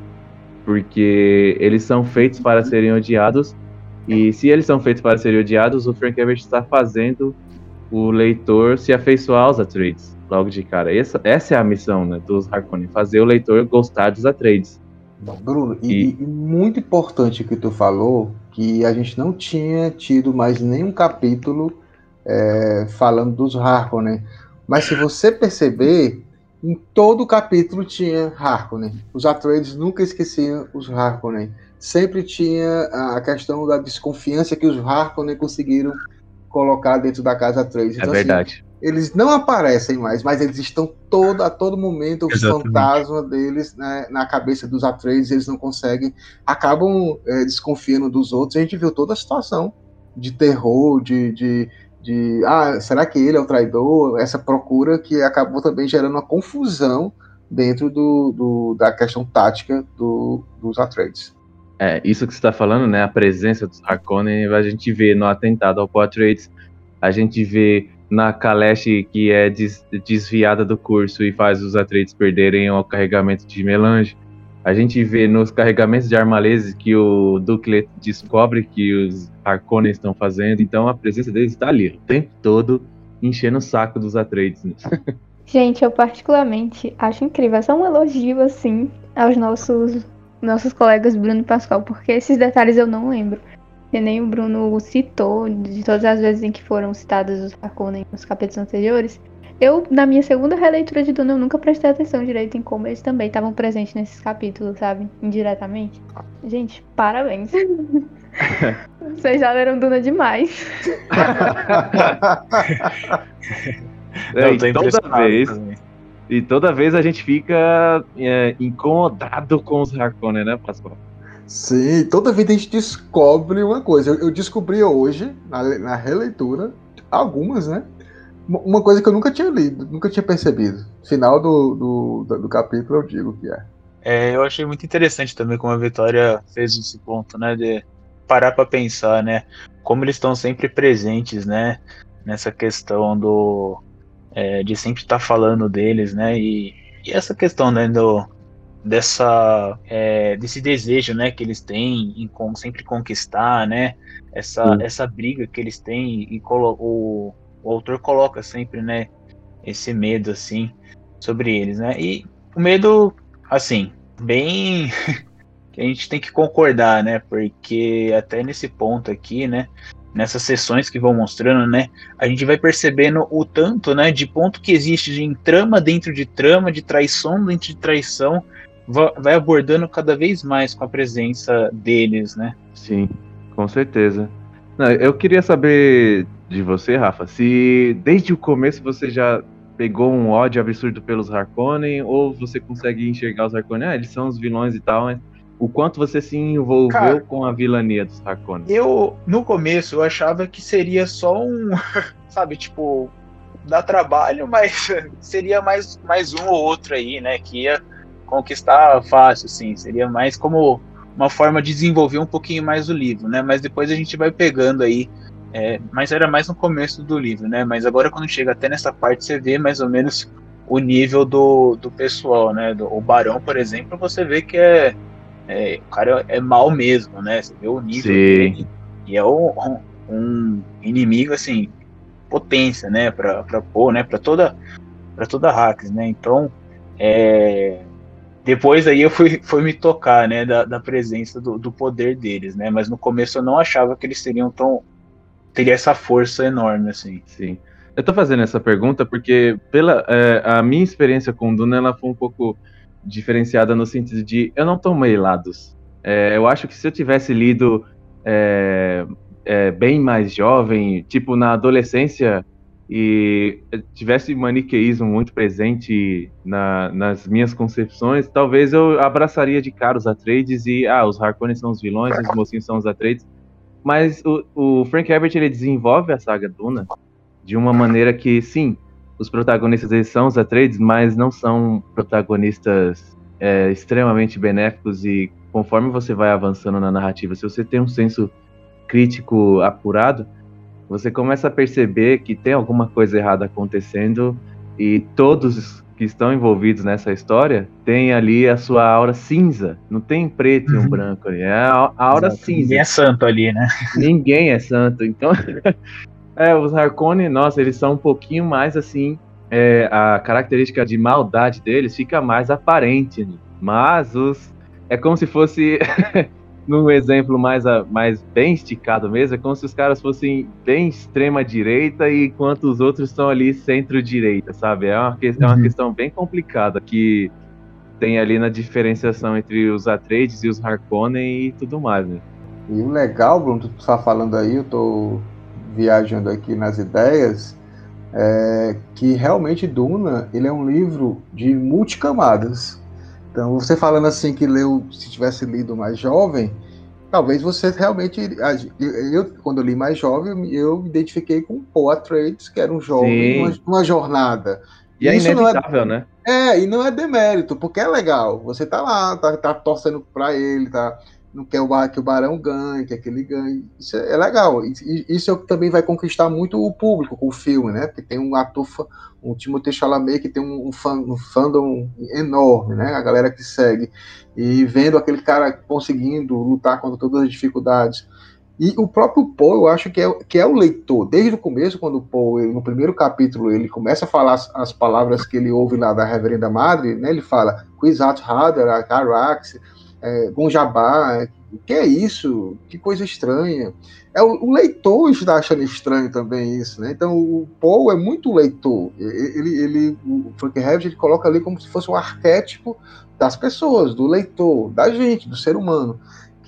porque eles são feitos para serem odiados. E se eles são feitos para serem odiados, o Frank Herbert está fazendo o leitor se afeiçoar aos Atreides logo de cara. Essa, essa é a missão né, dos Harkonnen, fazer o leitor gostar dos Atreides. Bruno, e, E- e muito importante o que tu falou, que a gente não tinha tido mais nenhum capítulo é, falando dos Harkonnen. Mas se você perceber, Em todo capítulo tinha Harkonnen. Os Atreides nunca esqueciam os Harkonnen. Sempre tinha a questão da desconfiança que os Harkonnen conseguiram colocar dentro da casa Atreides. É Então, assim, verdade. eles não aparecem mais, mas eles estão todo, a todo momento o Exatamente. fantasma deles né, na cabeça dos Atreides, eles não conseguem, acabam é, desconfiando dos outros. A gente viu toda a situação de terror, de, de, de ah, será que ele é o traidor? Essa procura que acabou também gerando uma confusão dentro do, do- da questão tática do, dos Atreides. É, isso que você está falando, né? A presença dos Harkonnen, a gente vê no atentado ao Portraits, a gente vê na Kalesh que é des- desviada do curso e faz os Atreides perderem o carregamento de melange. A gente vê nos carregamentos de armaleses que o Duke descobre que os Harkonnen estão fazendo, então a presença deles está ali, o tempo todo enchendo o saco dos Atreides. né? [LAUGHS] Gente, eu particularmente acho incrível. É só um elogio, assim, aos nossos, nossos colegas Bruno e Pascoal, porque esses detalhes eu não lembro. Que nem o Bruno citou, de todas as vezes em que foram citados os Harkonnen nos capítulos anteriores. Eu, na minha segunda releitura de Duna, eu nunca prestei atenção direito em como eles também estavam presentes nesses capítulos, sabe? Indiretamente. Gente, parabéns. [LAUGHS] Vocês já leram Duna demais. É, Não, e tô toda impressionado vez também. E toda vez a gente fica é, incomodado com os Harkonnen, né, Pascoal? Sim, toda vida a gente descobre uma coisa. Eu, eu descobri hoje, na, na releitura, algumas, né? Uma- coisa que eu nunca tinha lido, nunca tinha percebido. Final do, do, do, capítulo eu digo que é. É, eu achei muito interessante também como a Vitória fez esse ponto, né, de parar para pensar, né, como eles estão sempre presentes, né, nessa questão do é, de sempre estar falando deles, né, e, e essa questão, né, do dessa é, desse desejo, né, que eles têm em sempre conquistar, né, essa Sim. essa briga que eles têm e colo- o, o autor coloca sempre, né, esse medo assim sobre eles, né, e o medo assim, bem [LAUGHS] que a gente tem que concordar, né? Porque até nesse ponto aqui, né? Nessas sessões que vão mostrando, né? A gente vai percebendo o tanto, né? De ponto que existe em trama dentro de trama, de traição dentro de traição, va- vai abordando cada vez mais com a presença deles, né? Sim, com certeza. Não, eu queria saber de você, Rafa, se desde o começo você já pegou um ódio absurdo pelos Harkonnen, ou você consegue enxergar os Harkonnen, ah, eles são os vilões e tal, mas o quanto você se envolveu Cara, com a vilania dos Harkonnen? Eu, no começo, eu achava que seria só um, [LAUGHS] sabe, tipo, dá trabalho, mas [LAUGHS] seria mais, mais um ou outro aí, né, que ia conquistar fácil, assim, seria mais como uma forma de desenvolver um pouquinho mais o livro, né, mas depois a gente vai pegando aí, é, mas era mais no começo do livro, né, mas agora quando chega até nessa parte você vê mais ou menos o nível do, do pessoal, né, do, o Barão, por exemplo, você vê que é, é o cara é mal mesmo, né, você vê o nível dele, e é um, um- inimigo assim potência né? Para para pôr né? Para toda para toda hacks né? Então é, depois aí eu fui, fui me tocar né? Da, da presença do, do poder deles né? Mas no começo eu não achava que eles seriam tão teria essa força enorme assim Sim. Eu tô fazendo essa pergunta porque pela é, a minha experiência com Duna ela foi um pouco diferenciada no sentido de eu não tomei lados. É, eu acho que se eu tivesse lido é, é, bem mais jovem, tipo na adolescência, e tivesse maniqueísmo muito presente na- nas minhas concepções, talvez eu abraçaria de cara os Atreides e ah, os Harkonnen são os vilões, os mocinhos são os Atreides. Mas o, o Frank Herbert ele desenvolve a saga Duna de uma maneira que, sim, os protagonistas eles são os Atreides, mas não são protagonistas é, extremamente benéficos e conforme você vai avançando na narrativa, se você tem um senso crítico apurado, você começa a perceber que tem alguma coisa errada acontecendo e todos que estão envolvidos nessa história têm ali a sua aura cinza. Não tem preto e um branco ali, é a, a aura Exato. cinza. ninguém é santo ali né [LAUGHS] Ninguém é santo. Então, [LAUGHS] é, os Harkonnen, nossa, eles são um pouquinho mais assim. é, a característica de maldade deles fica mais aparente. né? Mas os. É como se fosse [LAUGHS] num exemplo mais, a- mais bem esticado mesmo, é como se os caras fossem bem extrema direita e enquanto os outros estão ali centro-direita, sabe? É uma, que- é uma Uhum. questão bem complicada que tem ali na diferenciação entre os Atreides e os Harkonnen e tudo mais, né? E o legal, Bruno, tu tá falando aí, eu tô viajando aqui nas ideias, é que realmente Duna, ele é um livro de multicamadas. Então, você falando assim que leu, se tivesse lido mais jovem, talvez você realmente, eu, quando eu li mais jovem, eu me identifiquei com o Paul Atreides, que era um jovem Sim. numa, numa jornada. E é Isso não é- inevitável, né? É, e não é demérito, porque é legal. Você tá lá, tá, tá torcendo pra ele, tá, não quer que o Barão ganhe, quer que ele ganhe. Isso é, é legal. Isso também vai conquistar muito o público com o filme, né? Porque tem um ator, um Timothée Chalamet, que tem um, fã, um fandom enorme, né? A galera que segue. E vendo aquele cara conseguindo lutar contra todas as dificuldades. E o próprio Paul, eu acho que é, que é o leitor. Desde o começo, quando o Paul, ele- no primeiro capítulo, ele começa a falar as, as palavras que ele ouve lá da Reverenda Madre, né? Ele fala Kwisatz Haderach, Arax, é, Gonjabá, o que é isso? Que coisa estranha. É, o, o leitor está achando estranho também isso, né? Então o Paul é muito leitor. Ele, ele, o Frank Herbert ele coloca ali como se fosse um arquétipo das pessoas, do leitor, da gente, do ser humano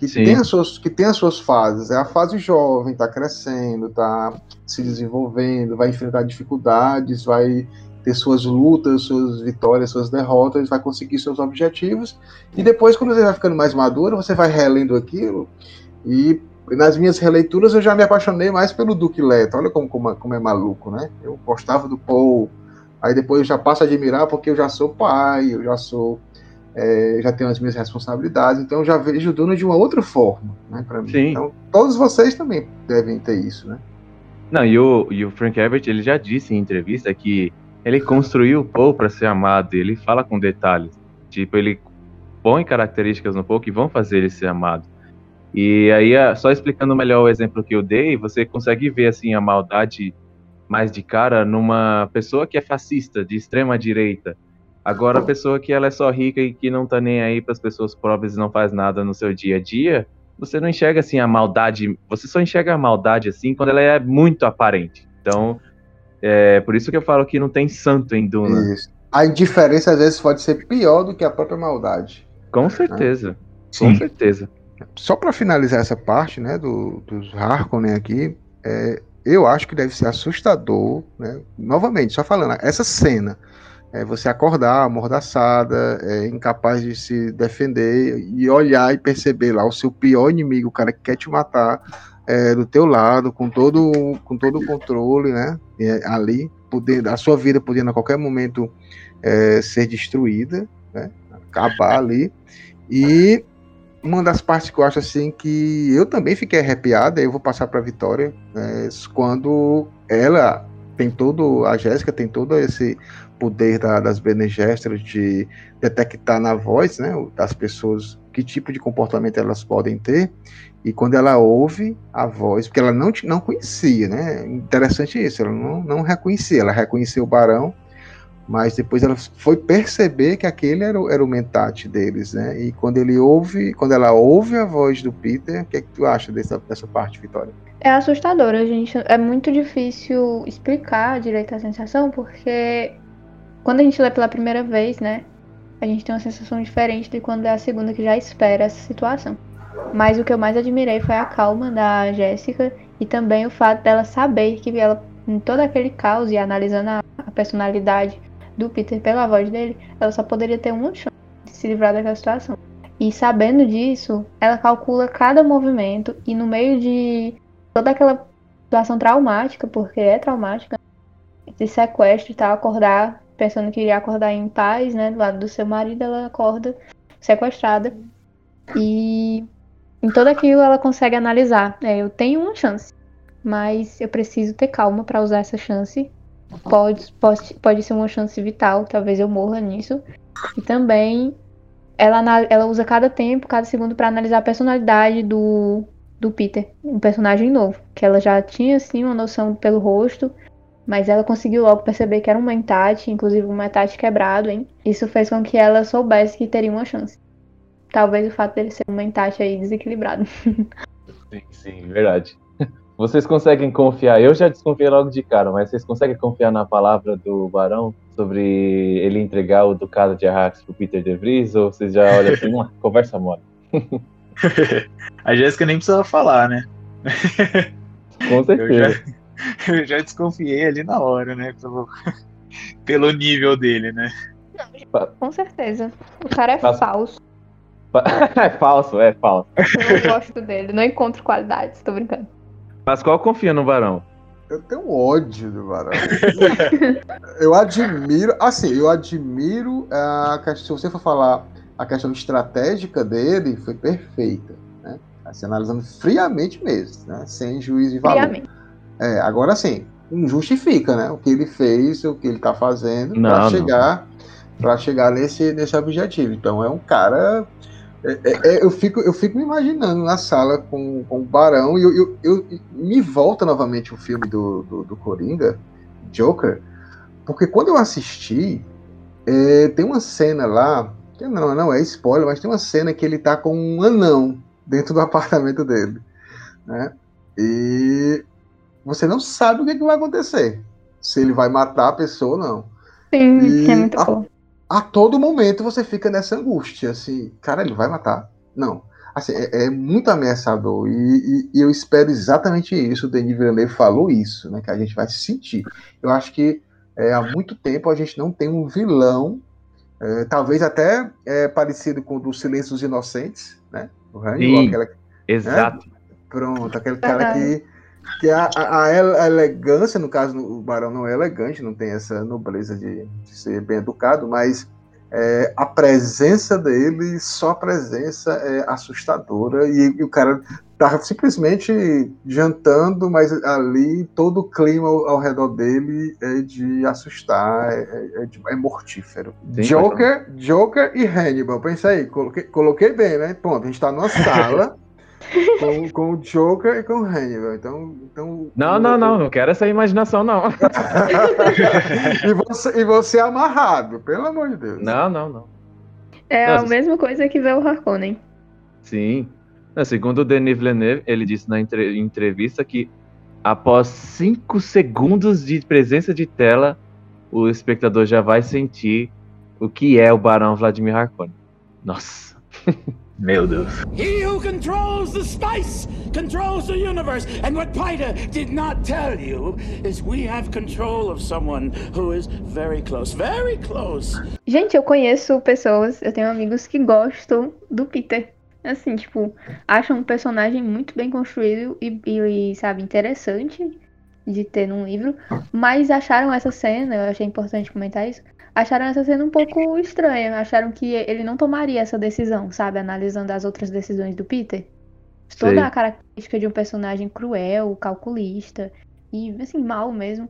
que Sim. tem, as suas, que tem as suas fases. É a fase jovem, está crescendo, está se desenvolvendo, vai enfrentar dificuldades, vai ter suas lutas, suas vitórias, suas derrotas, vai conseguir seus objetivos. E depois, quando você vai ficando mais maduro, você vai relendo aquilo. E nas minhas releituras eu já me apaixonei mais pelo Duque Leto. Olha como, como, como é maluco, né? Eu gostava do Paul. Aí depois eu já passo a admirar porque eu já sou pai, eu já sou é, já tenho as minhas responsabilidades, então eu já vejo o Duna de uma outra forma, né, para mim. Sim. Então, todos vocês também devem ter isso, né? Não, e o, e o Frank Herbert, ele já disse em entrevista que ele construiu o Poe para ser amado, ele fala com detalhes. Tipo, ele põe características no Poe que vão fazer ele ser amado. E aí, só explicando melhor o exemplo que eu dei, você consegue ver, assim, a maldade mais de cara numa pessoa que é fascista, de extrema direita. Agora, a pessoa que ela é só rica e que não tá nem aí para as pessoas pobres e não faz nada no seu dia a dia, você não enxerga assim a maldade, você só enxerga a maldade assim quando ela é muito aparente. Então, é por isso que eu falo que não tem santo em Duna. Isso. A indiferença às vezes pode ser pior do que a própria maldade. Com certeza. Sim. Com certeza. Só para finalizar essa parte, né, do, dos Harkonnen aqui, é, eu acho que deve ser assustador, né? Novamente, só falando, essa cena, é você acordar amordaçada, é, incapaz de se defender e olhar e perceber lá o seu pior inimigo, o cara que quer te matar, é, do teu lado, com todo, com todo o controle, né? é, ali, poder, a sua vida podendo a qualquer momento é, ser destruída, né? Acabar ali. E uma das partes que eu acho assim que eu também fiquei arrepiada, eu vou passar para Vitória, é, quando ela tem todo, a Jéssica tem todo esse poder da, das Bene Gesserit de detectar na voz, né, das pessoas que tipo de comportamento elas podem ter, e quando ela ouve a voz, porque ela não, não conhecia, né, interessante isso, ela não, não reconhecia, ela reconheceu o Barão, mas depois ela foi perceber que aquele era o, era o mentate deles, né? E quando ele ouve, quando ela ouve a voz do Peter, o que é que tu acha dessa, dessa parte, Vitória? É assustador, a gente. É muito difícil explicar direito a sensação, porque quando a gente lê pela primeira vez, né? A gente tem uma sensação diferente de quando é a segunda que já espera essa situação. Mas o que eu mais admirei foi a calma da Jéssica e também o fato dela saber que ela, em todo aquele caos e analisando a, a personalidade do Peter pela voz dele, ela só poderia ter uma chance de se livrar daquela situação. E sabendo disso, ela calcula cada movimento e no meio de toda aquela situação traumática, porque é traumática, de sequestro e tal, acordar pensando que iria acordar em paz, né, do lado do seu marido, ela acorda sequestrada. E em tudo aquilo ela consegue analisar. É, eu tenho uma chance, mas eu preciso ter calma para usar essa chance. Pode, pode, pode ser uma chance vital, talvez eu morra nisso. E também ela, ela usa cada tempo, cada segundo para analisar a personalidade do, do Peter, um personagem novo, que ela já tinha assim uma noção pelo rosto, mas ela conseguiu logo perceber que era um mentate, inclusive um mentate quebrado, hein? Isso fez com que ela soubesse que teria uma chance. Talvez o fato dele ser um mentate aí desequilibrado. [LAUGHS] Sim, sim, verdade. [LAUGHS] Vocês conseguem confiar? Eu já desconfiei logo de cara, mas vocês conseguem confiar na palavra do Barão sobre ele entregar o ducado de Arrax pro Peter De Vries? Ou vocês já olham assim, [LAUGHS] uma conversa mole? A Jéssica nem precisa falar, né? Com Eu certeza. já, eu já desconfiei ali na hora, né? Pelo, pelo nível dele, né? Com certeza. O cara é falso. [LAUGHS] é falso, é falso. Eu não gosto dele. Não encontro qualidades, tô brincando. Mas qual confia no Barão? Eu tenho ódio do Barão. [LAUGHS] eu admiro, assim, eu admiro a questão, se você for falar a questão estratégica dele, foi perfeita, né? Assim, analisando friamente mesmo, né? Sem juízo de valor. Friamente. É, agora sim, não justifica, né? O que ele fez, o que ele tá fazendo para chegar para chegar nesse, nesse objetivo. Então é um cara. É- é- é- eu, fico, eu fico me imaginando na sala com, com o Barão e eu, eu, eu- me volta novamente o filme do, do, do Coringa, Joker, porque quando eu assisti, é, tem uma cena lá, que não, não é spoiler, mas tem uma cena que ele tá com um anão dentro do apartamento dele, né? E você não sabe o que, que vai acontecer, se ele vai matar a pessoa ou não. Sim, E é muito a- bom. A todo momento você fica nessa angústia, assim, cara, ele vai matar? Não. Assim, é, é muito ameaçador e, e- e eu espero exatamente isso. O Denis Villeneuve falou isso, né? Que a gente vai sentir. Eu acho que é, há muito tempo a gente não tem um vilão, é, talvez até é, parecido com o do Silêncio dos Inocentes, né? O Sim. aquela, Exato. Pronto, aquele cara que, que a, a- a ele- a elegância, no caso, o Barão não é elegante, não tem essa nobreza de, de ser bem educado, mas é, a presença dele, só a presença é assustadora, e, e o cara tá simplesmente jantando, mas ali todo o clima ao, ao redor dele é de assustar, é, é- é de- é mortífero. Sim, Joker, Joker e Hannibal, pensa aí, coloquei, coloquei bem, né? Pronto, a gente tá numa sala [LAUGHS] com, com o Joker e com o Hannibal. Então, então Não, não, não, não quero essa imaginação, não. [LAUGHS] e, você, e você amarrado, pelo amor de Deus. Não, não, não. É Nossa. a mesma coisa que ver o Harkonnen. Sim. Segundo o Denis Villeneuve, ele disse na entre- entrevista que após 5 segundos de presença de tela, o espectador já vai sentir o que é o Barão Vladimir Harkonnen. Nossa. [LAUGHS] Meu Deus. He who controls the spice controls the universe. And what Pida did not tell you is we have control of someone who is very close, very close. Gente, eu conheço pessoas, eu tenho amigos que gostam do Peter. Assim, tipo, acham um personagem muito bem construído e, e, sabe, interessante de ter num livro, mas acharam essa cena, eu achei importante comentar isso, acharam essa cena um pouco estranha, acharam que ele não tomaria essa decisão, sabe, analisando as outras decisões do Peter. Toda Sei. a característica de um personagem cruel, calculista e, assim, mal mesmo,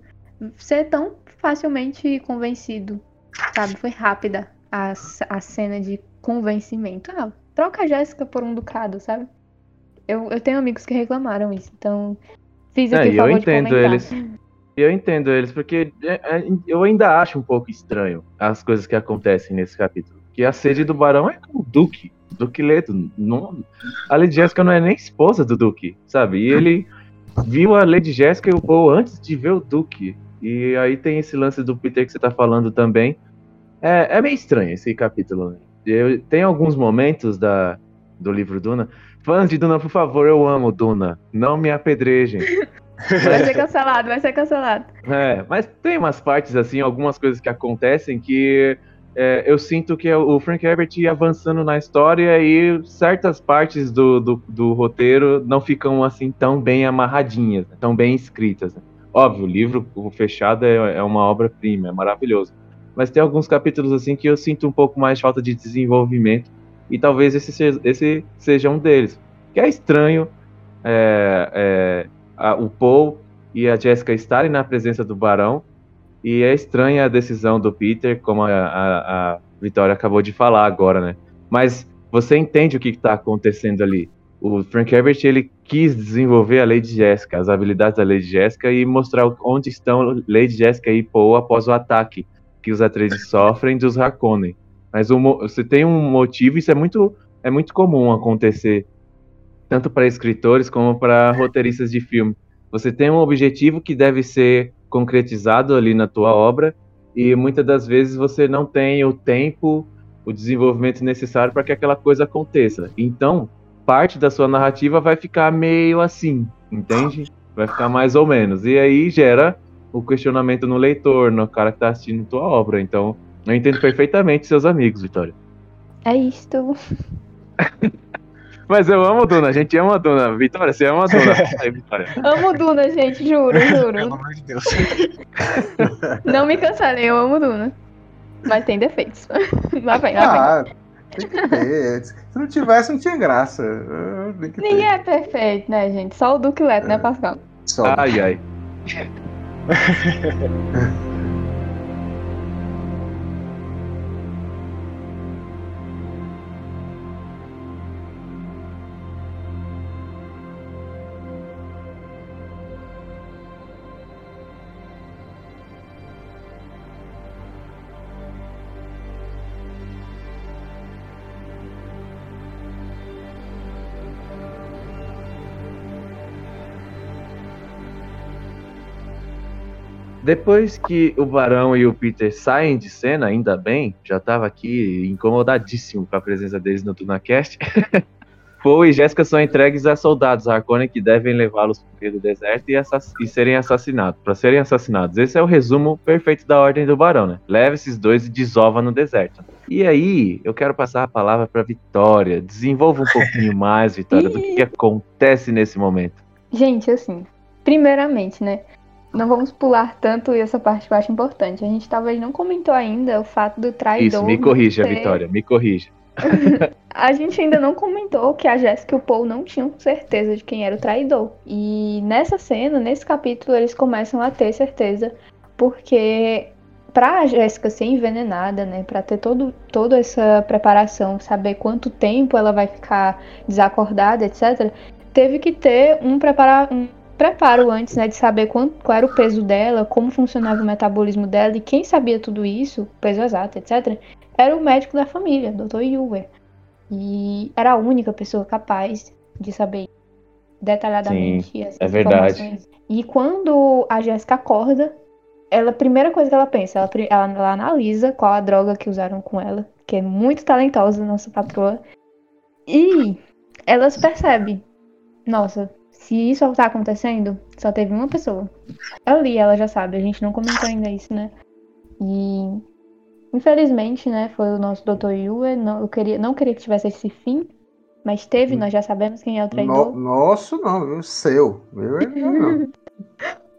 ser tão facilmente convencido, sabe? Foi rápida a, a cena de convencimento. Ah, troca a Jéssica por um ducado, sabe? Eu, eu tenho amigos que reclamaram isso, então fiz É, aqui e o eu de entendo comentar. eles. Eu entendo eles, porque é, é, eu ainda acho um pouco estranho as coisas que acontecem nesse capítulo. Que a sede do Barão é com o Duque, Duque Leto. Não, a Lady Jéssica não é nem esposa do Duque, sabe? E ele viu a Lady Jéssica e o Paul antes de ver o Duque. E aí tem esse lance do Peter que você tá falando também. É, é meio estranho esse capítulo. Né? Eu, tem alguns momentos da, do livro Duna. Fãs de Duna, por favor, eu amo Duna. Não me apedrejem. [LAUGHS] Vai [LAUGHS] ser cancelado, vai ser cancelado. É, mas tem umas partes, assim, algumas coisas que acontecem que é, eu sinto que o Frank Herbert ia avançando na história e certas partes do, do, do roteiro não ficam, assim, tão bem amarradinhas, né, tão bem escritas. né. Óbvio, o livro o fechado é, é uma obra-prima, é maravilhoso. Mas tem alguns capítulos, assim, que eu sinto um pouco mais de falta de desenvolvimento e talvez esse seja, esse seja um deles. Que é estranho é, é, a- o Paul e a Jessica estarem na presença do Barão. E é estranha a decisão do Peter, como a, a, a Vitória acabou de falar agora, né? Mas você entende o que está acontecendo ali. O Frank Herbert ele quis desenvolver a Lady Jessica, as habilidades da Lady Jessica e mostrar onde estão Lady Jessica e Paul após o ataque que os Atreides sofrem dos Harkonnen. Mas você tem um motivo, isso é muito é muito comum acontecer, tanto para escritores como para roteiristas de filme. Você tem um objetivo que deve ser concretizado ali na tua obra e muitas das vezes você não tem o tempo, o desenvolvimento necessário para que aquela coisa aconteça. Então, parte da sua narrativa vai ficar meio assim, entende? Vai ficar mais ou menos. E aí gera o questionamento no leitor, no cara que está assistindo tua obra. Então, eu entendo perfeitamente seus amigos, Vitória. É isto. [LAUGHS] Mas eu amo Duna, a gente ama Duna. Vitória, você ama Duna. [LAUGHS] Aí, Vitória. Amo Duna, gente, juro, Pelo juro. amor de Deus. [LAUGHS] Não me cancelem, eu amo Duna. Mas tem defeitos. [LAUGHS] Lá vem, lá Ah, tem que ter. Se não tivesse, não tinha graça. Ah, vem. Ninguém é perfeito, né, gente? Só o Duque Leto, né, Pascal? Só. Ai, ai. Depois que o Barão e o Peter saem de cena, ainda bem, já tava aqui incomodadíssimo com a presença deles no TunaCast. [LAUGHS] Poe e Jéssica são entregues a soldados Harkonnen que devem levá-los para o meio do deserto e, assass- e serem assassinados. Para serem assassinados. Esse é o resumo perfeito da ordem do Barão, né? Leva esses dois e desova no deserto. E aí, eu quero passar a palavra para Vitória. Desenvolva um pouquinho [LAUGHS] mais, Vitória, do que, que acontece nesse momento. Gente, assim, primeiramente, né? Não vamos pular tanto essa parte que eu acho importante. A gente talvez não comentou ainda o fato do traidor. Isso, me corrija, ser- Vitória, me corrija. [LAUGHS] A gente ainda não comentou que a Jéssica e o Paul não tinham certeza de quem era o traidor. E nessa cena, nesse capítulo, eles começam a ter certeza, porque pra Jéssica ser envenenada, né, Pra ter todo, toda essa preparação, saber quanto tempo ela vai ficar desacordada, etc, teve que ter um, prepara um preparo antes, né, de saber quanto, qual era o peso dela, como funcionava o metabolismo dela, e quem sabia tudo isso, peso exato, etc, era o médico da família, Dr. Yuer. E era a única pessoa capaz de saber detalhadamente Sim, essas é verdade. E quando a Jéssica acorda, ela, a primeira coisa que ela pensa, ela, ela, ela analisa qual a droga que usaram com ela, que é muito talentosa, nossa patroa. E ela se percebe, nossa, se isso tá acontecendo, só teve uma pessoa. Ali ela já sabe, a gente não comentou ainda isso, né? E infelizmente, né, foi o nosso Dr. Yue, não, eu queria, não queria que tivesse esse fim, mas teve, nós já sabemos quem é o traidor. No- nosso não, viu? Seu. Meu é meu não. [LAUGHS]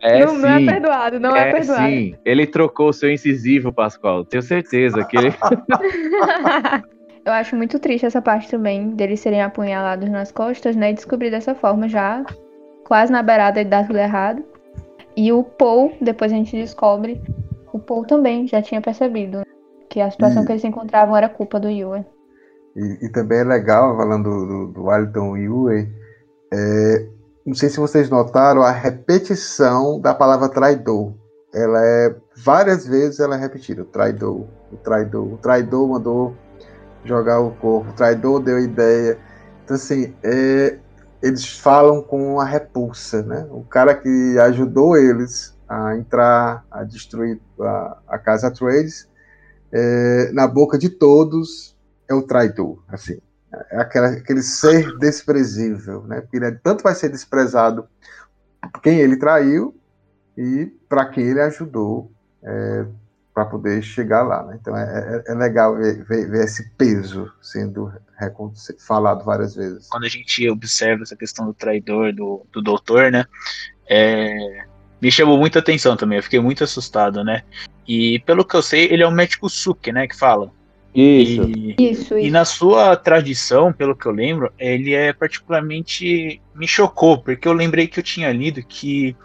É não, não é perdoado, não é, perdoado. sim. Ele trocou o seu incisivo, Pascoal. Tenho certeza que ele. [LAUGHS] [LAUGHS] Eu acho muito triste essa parte também, deles serem apunhalados nas costas, né? E descobrir dessa forma já, quase na beirada de dar tudo errado. E o Paul, depois a gente descobre, o Paul também já tinha percebido que a situação E- que eles se encontravam era culpa do Yue. E, e também é legal, falando do, do, Wellington Yue, é, não sei se vocês notaram a repetição da palavra traidor. Ela é, várias vezes ela é repetida, o traidor, o traidor, o traidor mandou jogar o corpo, o traidor deu ideia. Então, assim, é, eles falam com a repulsa, né? O cara que ajudou eles a entrar, a destruir a, a Casa Trades, é, na boca de todos, é o traidor, assim. É aquela, aquele ser desprezível, né? Porque ele tanto vai ser desprezado quem ele traiu e para quem ele ajudou é, para poder chegar lá. Né? Então é, é- é legal ver, ver- ver esse peso sendo falado várias vezes. quando a gente observa essa questão do traidor, do, do doutor, né? é, me chamou muita atenção também, eu fiquei muito assustado, né? E pelo que eu sei, ele é um médico Suki, né? Que fala. Isso. E, Isso, e isso. na sua tradição, pelo que eu lembro, ele é particularmente. me chocou, porque eu lembrei que eu tinha lido que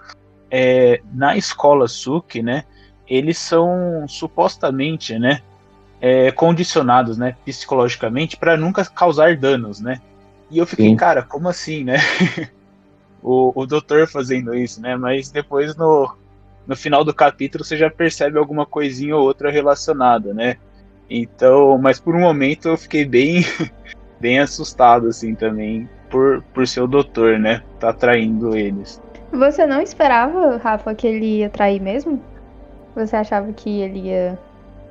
é, na escola Suki, né? Eles são supostamente, né? é, condicionados, né? Psicologicamente, para nunca causar danos, né? E eu fiquei, Sim. cara, como assim, né? [LAUGHS] o, o doutor fazendo isso, né? Mas depois no, no final do capítulo você já percebe alguma coisinha ou outra relacionada, né? Então, mas por um momento eu fiquei bem [LAUGHS] bem assustado, assim, também, por, por ser o doutor, né? Tá traindo eles. Você não esperava, Rafa, que ele ia trair mesmo? Você achava que ele ia,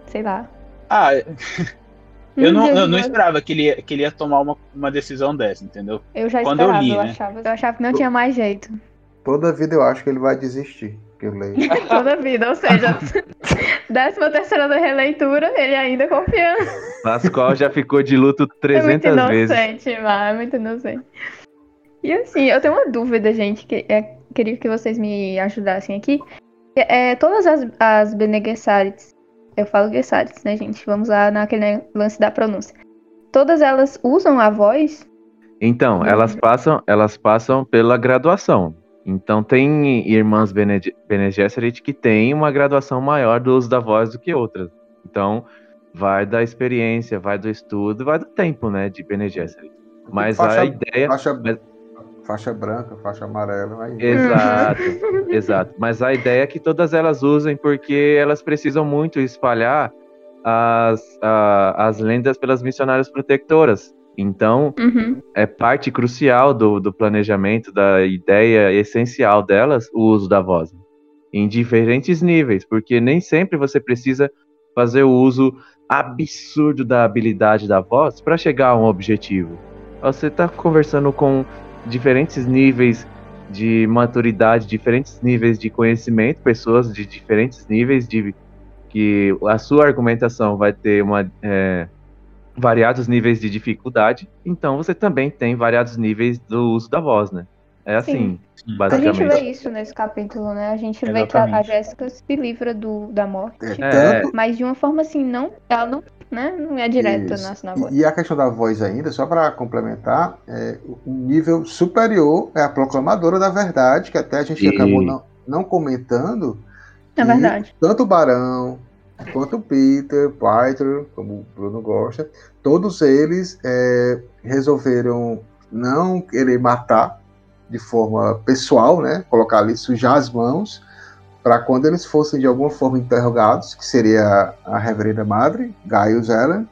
sei lá. Ah, [LAUGHS] eu não, eu não esperava que ele, ia, que ele ia tomar uma, uma decisão dessa, entendeu? Eu já Quando eu esperava, li, eu, né? achava, eu achava que não tinha mais jeito. Toda vida eu acho que ele vai desistir. Que eu leio. [LAUGHS] Toda vida, ou seja, [LAUGHS] décima terceira da releitura, ele ainda confiando. Pascoal já ficou de luto É muito 300 vezes. inocente, Mar, é muito inocente. E assim, eu tenho uma dúvida, gente, que é, queria que vocês me ajudassem aqui. É, todas as, as Bene Gesserits, eu falo Gesserits, né, gente? Vamos lá naquele lance da pronúncia. Todas elas usam a voz? Então, elas passam, elas passam pela graduação. Então, tem irmãs Bene, Bene Gesserit que têm uma graduação maior do uso da voz do que outras. Então, vai da experiência, vai do estudo, vai do tempo, né, de Bene Gesserit. Mas Faixa- a ideia... Faixa, mas- faixa branca, faixa amarela. Aí. Exato, [LAUGHS] exato. Mas a ideia é que todas elas usem porque elas precisam muito espalhar as, a- as lendas pelas missionárias protectoras. Então, Uhum. é parte crucial do, do planejamento, da ideia essencial delas, o uso da voz. Em diferentes níveis, porque nem sempre você precisa fazer o uso absurdo da habilidade da voz para chegar a um objetivo. Você está conversando com diferentes níveis de maturidade, diferentes níveis de conhecimento, pessoas de diferentes níveis de que a sua argumentação vai ter uma é, variados níveis de dificuldade, então você também tem variados níveis do uso da voz, né? É assim, A gente basicamente. vê isso nesse capítulo, né? A gente vê que a, a Exatamente. Jéssica se livra do, da morte. É, tanto- Mas de uma forma assim, não. Ela não, né, não é direta Isso. na, na voz. E, a questão da voz ainda, só para complementar, é, o nível superior é a proclamadora da verdade, que até a gente E- acabou não, não comentando. É verdade. Tanto o Barão, quanto o Peter, Peter, como o Bruno gosta, todos eles é, resolveram não querer matar de forma pessoal, né? Colocar ali, sujar as mãos, para quando eles fossem de alguma forma interrogados, que seria a Reverenda Madre, Gaius Ellen,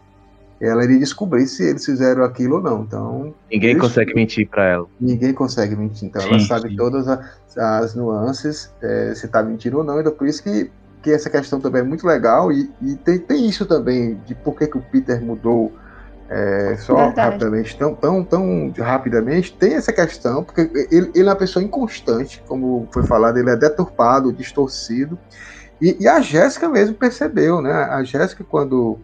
ela iria descobrir se eles fizeram aquilo ou não. Então, Ninguém eles- consegue mentir para ela. Ninguém consegue mentir. Então, ela Sim, sabe sim. todas a- as nuances, é, se está mentindo ou não. Então, por isso que, que essa questão também é muito legal. E, e tem, tem isso também, de por que, que o Peter mudou é, só Verdade. rapidamente, tão, tão, tão rapidamente. Tem essa questão, porque ele, ele é uma pessoa inconstante, como foi falado, ele é deturpado, distorcido. E, e a Jéssica mesmo percebeu, né? A Jéssica, quando,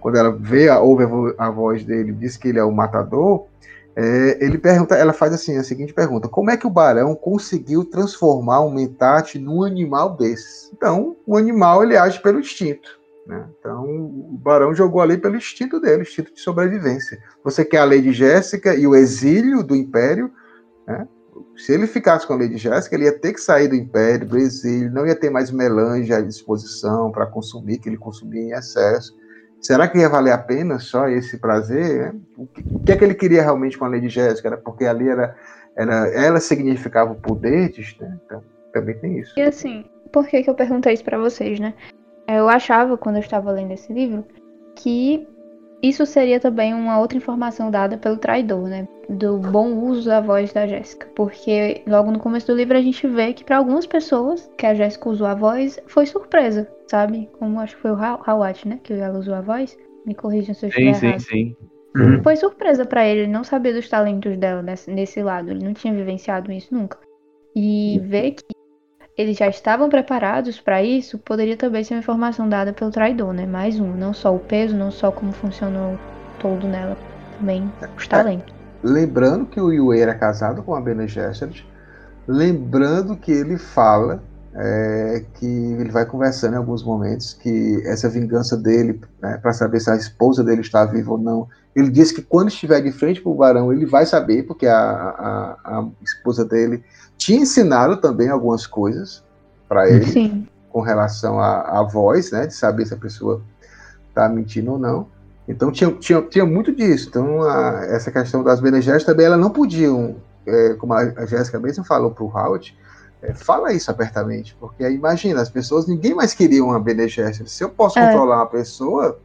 quando ela vê, ouve a, vo- a voz dele, diz que ele é o matador, é, ele pergunta, ela faz assim a seguinte pergunta: como é que o barão conseguiu transformar um mentate num animal desses? Então, o animal ele age pelo instinto. Né? Então, o barão jogou ali pelo instinto dele, instinto de sobrevivência. Você quer a lei de Jéssica e o exílio do império? Né? Se ele ficasse com a lei de Jéssica, ele ia ter que sair do império, do exílio, não ia ter mais melange à disposição para consumir, que ele consumia em excesso. Será que ia valer a pena só esse prazer? né? O que, é que ele queria realmente com a lei de Jéssica? Era porque ali era, era, ela significava o poder, né? então também tem isso. E assim, por que, que eu perguntei isso pra vocês, né? Eu achava, quando eu estava lendo esse livro, que isso seria também uma outra informação dada pelo traidor, né? Do bom uso da voz da Jéssica. Porque logo no começo do livro a gente vê que para algumas pessoas que a Jéssica usou a voz foi surpresa, sabe? Como acho que foi o Ha- Hawat, né? Que ela usou a voz. Me corrijam se eu Sim, estiver sim, errado. sim. Foi surpresa pra ele, ele não sabia dos talentos dela nesse, nesse lado, ele não tinha vivenciado isso nunca. E ver que eles já estavam preparados pra isso poderia também ser uma informação dada pelo traidor, né? Mais um, não só o peso, não só como funcionou todo nela, também os talentos. Lembrando que o Yue era casado com a Bene Gesserit, lembrando que ele fala é, que ele vai conversando em alguns momentos que essa vingança dele, né, para saber se a esposa dele está viva ou não, ele diz que quando estiver de frente para o barão ele vai saber, porque a, a, a esposa dele tinha ensinado também algumas coisas para ele Sim. com relação à, à voz, né, de saber se a pessoa está mentindo ou não. Então tinha, tinha, tinha muito disso. Então a- essa questão das Bene também elas não podiam, é, como a, Jéssica mesmo falou para o Howard, é, fala isso abertamente, porque imagina, as pessoas, ninguém mais queria uma Bene. Se eu posso É. controlar uma pessoa,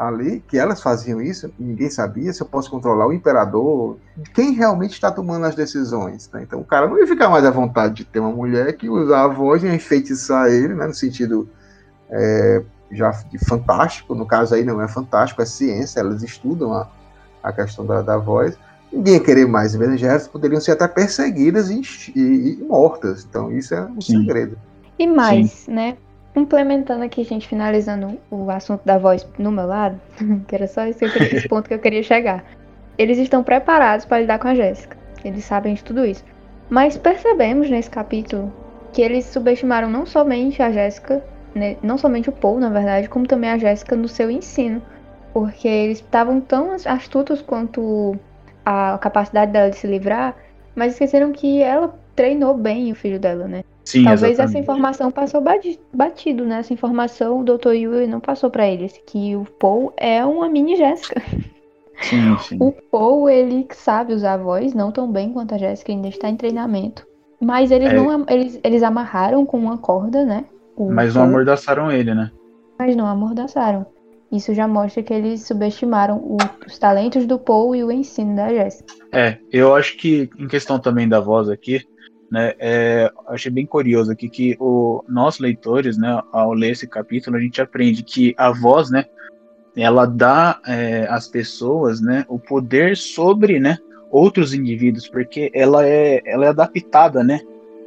ali, que elas faziam isso, ninguém sabia se eu posso controlar o imperador, quem realmente está tomando as decisões. Né? Então o cara não ia ficar mais à vontade de ter uma mulher que usar a voz e enfeitiçar ele, né? no sentido é, já de fantástico, no caso aí não é fantástico, é ciência, elas estudam a, a questão da, da voz. Ninguém ia querer mais, mesmo já poderiam ser até perseguidas e, e, e mortas. Então isso é um Sim. segredo. E mais, Sim. né? Implementando aqui, gente, finalizando o assunto da voz no meu lado, [LAUGHS] que era só esse, esse ponto que eu queria chegar. Eles estão preparados para lidar com a Jéssica. Eles sabem de tudo isso. Mas percebemos nesse capítulo que eles subestimaram não somente a Jéssica, né, não somente o Paul, na verdade, como também a Jéssica no seu ensino. Porque eles estavam tão astutos quanto a capacidade dela de se livrar, mas esqueceram que ela treinou bem o filho dela, né? Sim, Talvez exatamente. essa informação passou batido, né? Essa informação o Dr. Yui não passou para eles, que o Paul é uma mini Jéssica. [LAUGHS] Sim, sim. O Paul, ele sabe usar a voz, não tão bem quanto a Jéssica, ainda está em treinamento. Mas eles É. não eles, eles amarraram com uma corda, né? O Mas não Paul, amordaçaram ele, né? Mas não amordaçaram. Isso já mostra que eles subestimaram o- os talentos do Paul e o ensino da Jéssica. É, eu acho que em questão também da voz aqui, né, é, achei bem curioso aqui que o, nós leitores, né, ao ler esse capítulo, a gente aprende que a voz, né, ela dá é, às pessoas, né, o poder sobre, né, outros indivíduos, porque ela é, ela é adaptada, né,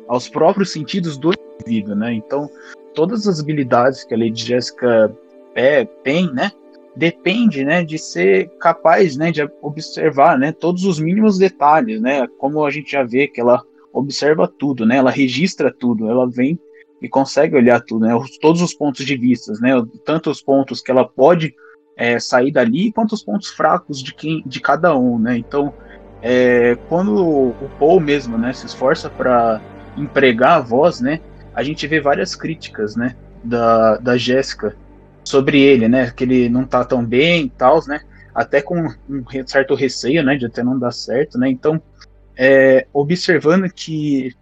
aos próprios sentidos do indivíduo, né, então todas as habilidades que a Lady Jessica é, tem, né, depende, né, de ser capaz, né, de observar, né, todos os mínimos detalhes, né, como a gente já vê que ela observa tudo, né, ela registra tudo, ela vem e consegue olhar tudo, né, os- todos os pontos de vista, né, tanto os pontos que ela pode é, sair dali, quanto os pontos fracos de quem, de cada um, né, então é, quando o Paul mesmo, né, se esforça para empregar a voz, né, a gente vê várias críticas, né, da, da Jéssica sobre ele, né, que ele não tá tão bem e tal, né, até com um certo receio, né, de até não dar certo, né, então, é, observando que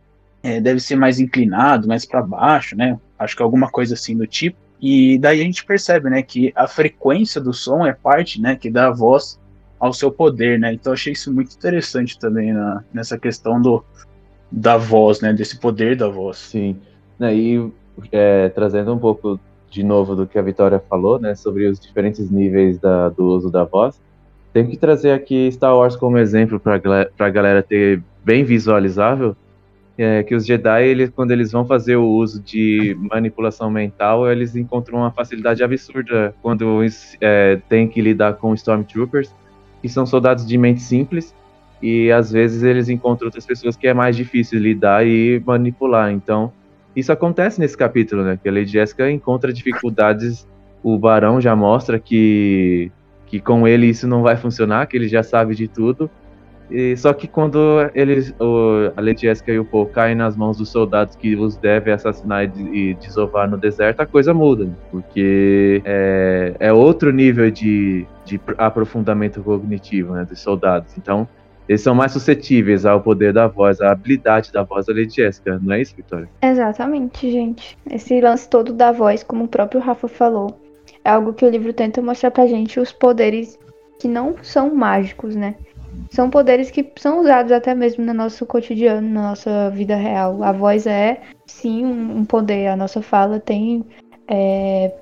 é, deve ser mais inclinado, mais para baixo, né, acho que alguma coisa assim do tipo, e daí a gente percebe, né, que a frequência do som é parte, né, que dá a voz ao seu poder, né, então achei isso muito interessante também na, nessa questão do da voz, né, desse poder da voz. Sim. E é, trazendo um pouco de novo do que a Vitória falou, né, sobre os diferentes níveis da- do uso da voz, tenho que trazer aqui Star Wars como exemplo para a galera ter bem visualizável, é, que os Jedi, eles, quando eles vão fazer o uso de manipulação mental, eles encontram uma facilidade absurda quando é, tem que lidar com Stormtroopers, que são soldados de mente simples, e às vezes eles encontram outras pessoas que é mais difícil lidar e manipular. Então, isso acontece nesse capítulo, né? Que a Lady Jessica encontra dificuldades. O Barão já mostra que, que com ele isso não vai funcionar, que ele já sabe de tudo. E, só que quando eles, o, a Lady e o Paul caem nas mãos dos soldados que os devem assassinar e, de- desovar no deserto, a coisa muda. né? Porque é, é outro nível de, de aprofundamento cognitivo né, dos soldados. Então, eles são mais suscetíveis ao poder da voz, à habilidade da voz da Lady não é isso, Vitória? Exatamente, gente. Esse lance todo da voz, como o próprio Rafa falou, é algo que o livro tenta mostrar pra gente os poderes que não são mágicos, né? São poderes que são usados até mesmo no nosso cotidiano, na nossa vida real. A voz é, sim, um, poder. A nossa fala tem, é,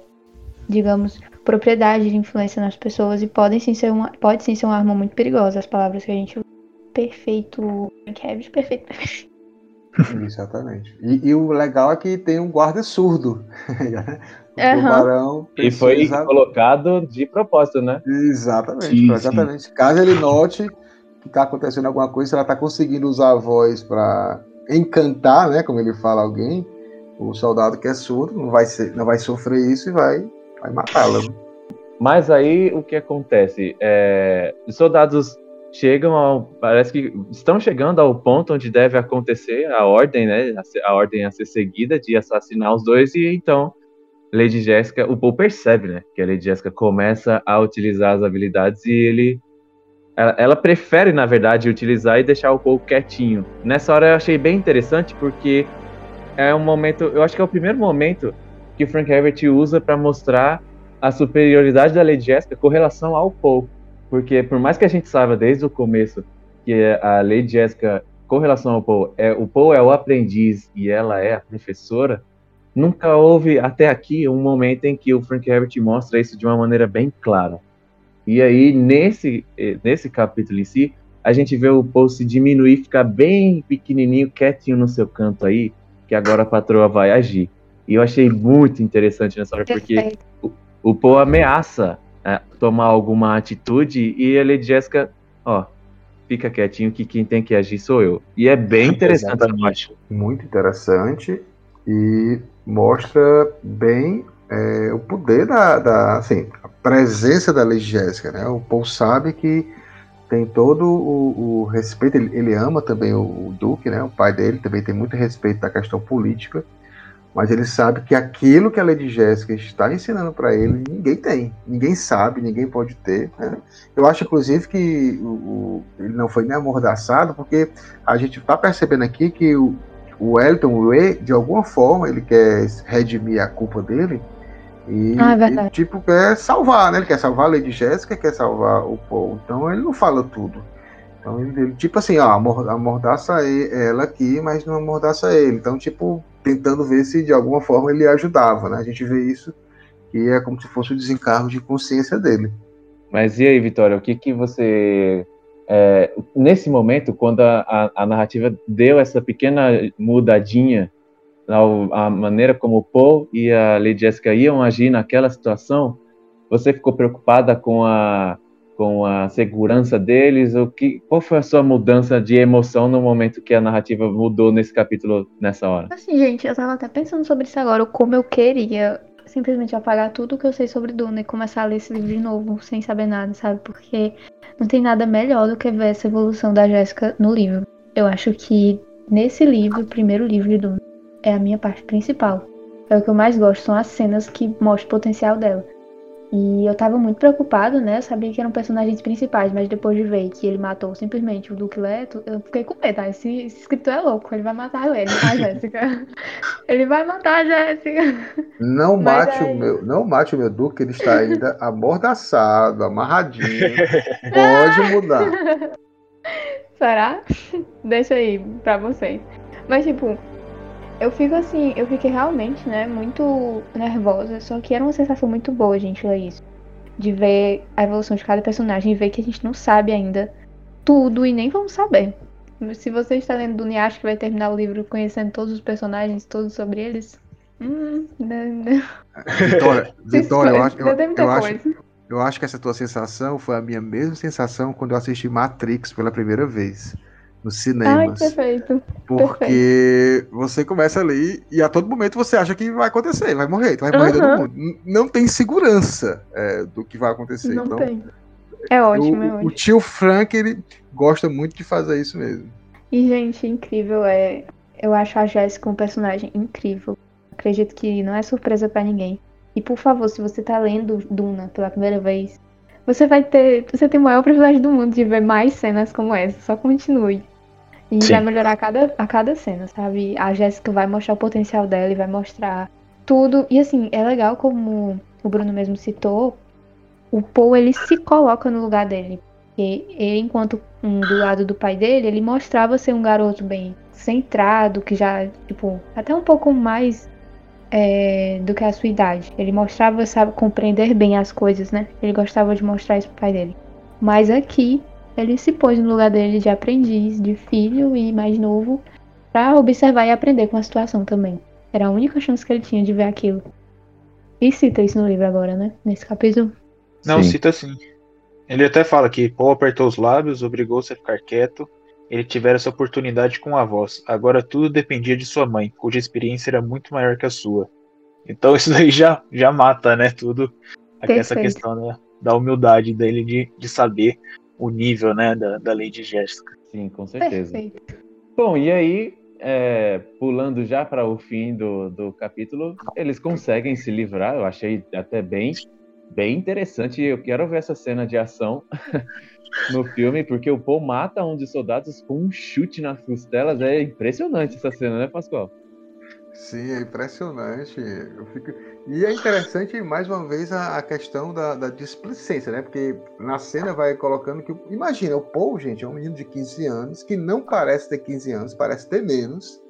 digamos, propriedade de influência nas pessoas e podem sim ser uma, pode sim ser uma arma muito perigosa. As palavras que a gente usa. Perfeito. Kevin, perfeito, perfeito. [LAUGHS] Exatamente. E, e o legal é que tem um guarda surdo. [LAUGHS] o tubarão E foi colocado de propósito, né? Exatamente, Sim, exatamente. Caso ele note que está acontecendo alguma coisa, se ela está conseguindo usar a voz para encantar, né, como ele fala alguém, o soldado que é surdo não vai, ser, não vai sofrer isso e vai, vai matá-la. Mas aí o que acontece? É, os soldados chegam ao. Parece que estão chegando ao ponto onde deve acontecer a ordem, né? A, a ordem a ser seguida de assassinar os dois, e então Lady Jéssica, o Paul percebe, né? Que a Lady Jéssica começa a utilizar as habilidades e ele. Ela, ela prefere, na verdade, utilizar e deixar o Paul quietinho. Nessa hora eu achei bem interessante porque é um momento. Eu acho que é o primeiro momento que Frank Herbert usa para mostrar a superioridade da Lady Jessica com relação ao Paul. Porque por mais que a gente saiba desde o começo que a Lady Jessica, com relação ao Paul, é, o Paul é o aprendiz e ela é a professora, nunca houve até aqui um momento em que o Frank Herbert mostra isso de uma maneira bem clara. E aí, nesse, eh, nesse capítulo em si, a gente vê o Paul se diminuir, ficar bem pequenininho, quietinho no seu canto aí, que agora a patroa vai agir. E eu achei muito interessante nessa hora, porque o, o Paul ameaça é, tomar alguma atitude e a Lady Jessica, ó, fica quietinho que quem tem que agir sou eu. E é bem [LAUGHS] interessante essa parte. Muito interessante e mostra bem é, o poder da, da, assim, a presença da Lady Jéssica, né? O Paul sabe que tem todo o, o respeito, ele, ele, ama também o, o, Duque, né? O pai dele também tem muito respeito da questão política, mas ele sabe que aquilo que a Lady Jéssica está ensinando para ele, ninguém tem, ninguém sabe, ninguém pode ter. Né? Eu acho, inclusive, que o, ele não foi nem amordaçado, porque a gente está percebendo aqui que o, o Elton, o E, de alguma forma, ele quer redimir a culpa dele, e, ah, é e, tipo, quer salvar, né? Ele quer salvar a Lady Jéssica, quer salvar o Paul. Então ele não fala tudo. Então ele, ele tipo assim, ó, amordaça ela aqui, mas não amordaça ele. Então, tipo, tentando ver se de alguma forma ele ajudava, né? A gente vê isso, que é como se fosse o desencargo de consciência dele. Mas e aí, Vitória, o que que você é, nesse momento, quando a, a, a, narrativa deu essa pequena mudadinha a maneira como o Paul e a Lady Jessica iam agir naquela situação, você ficou preocupada com a com a segurança deles? O que, qual foi a sua mudança de emoção no momento que a narrativa mudou nesse capítulo, nessa hora? Assim, gente, eu tava até pensando sobre isso agora, como eu queria simplesmente apagar tudo que eu sei sobre Duna e começar a ler esse livro de novo, sem saber nada, sabe? Porque não tem nada melhor do que ver essa evolução da Jéssica no livro. Eu acho que nesse livro, o primeiro livro de Duna, é a minha parte principal. É o que eu mais gosto, são as cenas que mostram o potencial dela. E eu tava muito preocupado, né? Eu sabia que eram personagens principais, mas depois de ver que ele matou simplesmente o Duque Leto, eu fiquei com medo. Ah, esse, esse escritor é louco, ele vai matar ele, a Jéssica. [LAUGHS] ele vai matar a Jéssica. Não mate, aí... o meu, não mate o meu Duque, ele está ainda [LAUGHS] amordaçado, amarradinho. [LAUGHS] Pode mudar. Será? Deixa aí pra vocês. Mas, tipo, eu fico assim, eu fiquei realmente, né, muito nervosa, só que era uma sensação muito boa, gente, ler isso. De ver a evolução de cada personagem e ver que a gente não sabe ainda tudo e nem vamos saber. Se você está lendo e acha que vai terminar o livro conhecendo todos os personagens, todos sobre eles. Hum, não, não. Vitória, [LAUGHS] Vitória eu, acho, eu, eu, acho, eu acho que essa tua sensação foi a minha mesma sensação quando eu assisti Matrix pela primeira vez nos cinemas. Ai, perfeito. Porque perfeito. você começa ali e a todo momento você acha que vai acontecer, vai morrer, vai morrer uhum. todo mundo. Não tem segurança é, do que vai acontecer. Não então, tem. É ótimo, o, é ótimo. O tio Frank, ele gosta muito de fazer isso mesmo. E, gente, incrível. É... Eu acho a Jéssica um personagem incrível. Acredito que não é surpresa para ninguém. E, por favor, se você tá lendo Duna pela primeira vez, você vai ter. Você tem o maior privilégio do mundo de ver mais cenas como essa. Só continue. E Sim. vai melhorar a cada, a cada cena, sabe? A Jéssica vai mostrar o potencial dela e vai mostrar tudo. E assim, é legal como o Bruno mesmo citou, o Paul ele se coloca no lugar dele. E ele, enquanto um, do lado do pai dele, ele mostrava ser um garoto bem centrado, que já, tipo, até um pouco mais é, do que a sua idade. Ele mostrava, sabe, compreender bem as coisas, né? Ele gostava de mostrar isso pro pai dele. Mas aqui, ele se pôs no lugar dele de aprendiz, de filho e mais novo, para observar e aprender com a situação também. Era a única chance que ele tinha de ver aquilo. E cita isso no livro agora, né? Nesse capítulo. Não, sim. cita sim. Ele até fala que Paul apertou os lábios, obrigou-se a ficar quieto. Ele tivera essa oportunidade com a voz. Agora tudo dependia de sua mãe, cuja experiência era muito maior que a sua. Então [LAUGHS] isso daí já, já mata, né? Tudo. Perfeito. Essa questão né, da humildade dele de, de saber o nível né, da, da Lady Jéssica. Sim, com certeza. Perfeito. Bom, e aí, é, pulando já para o fim do, do capítulo, eles conseguem se livrar. Eu achei até bem, bem interessante. Eu quero ver essa cena de ação [LAUGHS] no filme, porque o Paul mata um dos soldados com um chute nas costelas. É impressionante essa cena, né, Pascoal? Sim, é impressionante. Eu fico... E é interessante, mais uma vez, a, a questão da, da displicência, né? Porque na cena vai colocando que. Imagina, o Paul, gente, é um menino de 15 anos que não parece ter 15 anos, parece ter menos.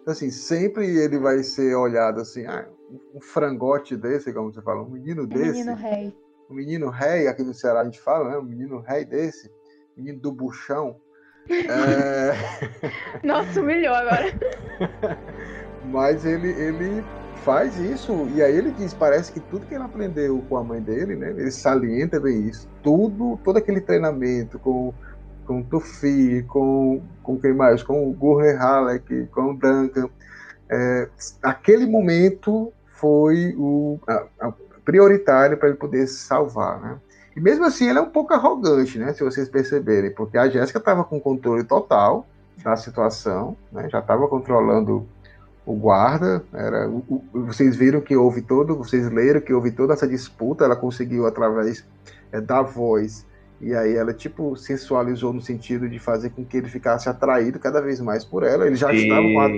Então, assim, sempre ele vai ser olhado assim, ah, um frangote desse, como você fala, um menino desse. Um menino rei. Um menino rei, aqui no Ceará a gente fala, né? Um menino rei desse, menino do buchão. É... [LAUGHS] Nossa, humilhou agora. [LAUGHS] Mas ele, ele faz isso, e aí ele diz, parece que tudo que ele aprendeu com a mãe dele, né? Ele salienta bem isso. Tudo, todo aquele treinamento com com o Tufi, com, com quem mais? Com o Gurre Halleck, com o Duncan. É, aquele momento foi o a, a prioritário para ele poder salvar, né? E mesmo assim ele é um pouco arrogante, né? Se vocês perceberem, porque a Jéssica estava com controle total da situação, né? Já estava controlando o guarda, era o, o, vocês viram que houve todo, vocês leram que houve toda essa disputa, ela conseguiu através é, da voz e aí ela, tipo, sensualizou no sentido de fazer com que ele ficasse atraído cada vez mais por ela. Ele já Sim. estava com a,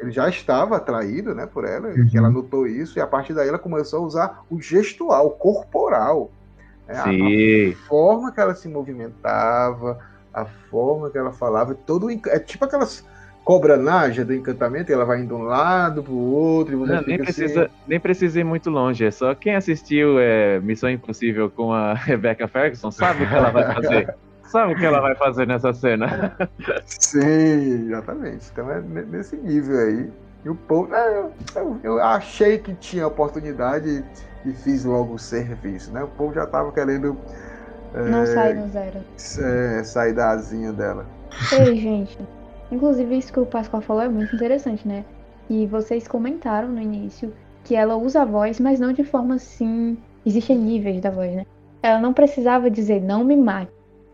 ele já estava atraído, né, por ela. Uhum. Ela notou isso e a partir daí ela começou a usar o gestual, o corporal. Né, a, a, forma que ela se movimentava, a forma que ela falava, todo é tipo aquelas cobra naja do encantamento, e ela vai indo de um lado pro outro. Não, nem, precisa, assim... nem precisa ir muito longe. É só quem assistiu é, Missão Impossível com a [LAUGHS] Rebecca Ferguson sabe o que ela vai fazer. [LAUGHS] sabe o que ela vai fazer nessa cena. Sim, exatamente. Então é nesse nível aí. E o povo. Eu, eu, eu, achei que tinha oportunidade e fiz logo o serviço, né? O povo já tava querendo. Não é, sai do zero. É, sair da asinha dela. Ei, gente. Inclusive, isso que o Pascoal falou é muito interessante, né? E vocês comentaram no início que ela usa a voz, mas não de forma assim. Existem níveis da voz, né? Ela não precisava dizer, não me mate,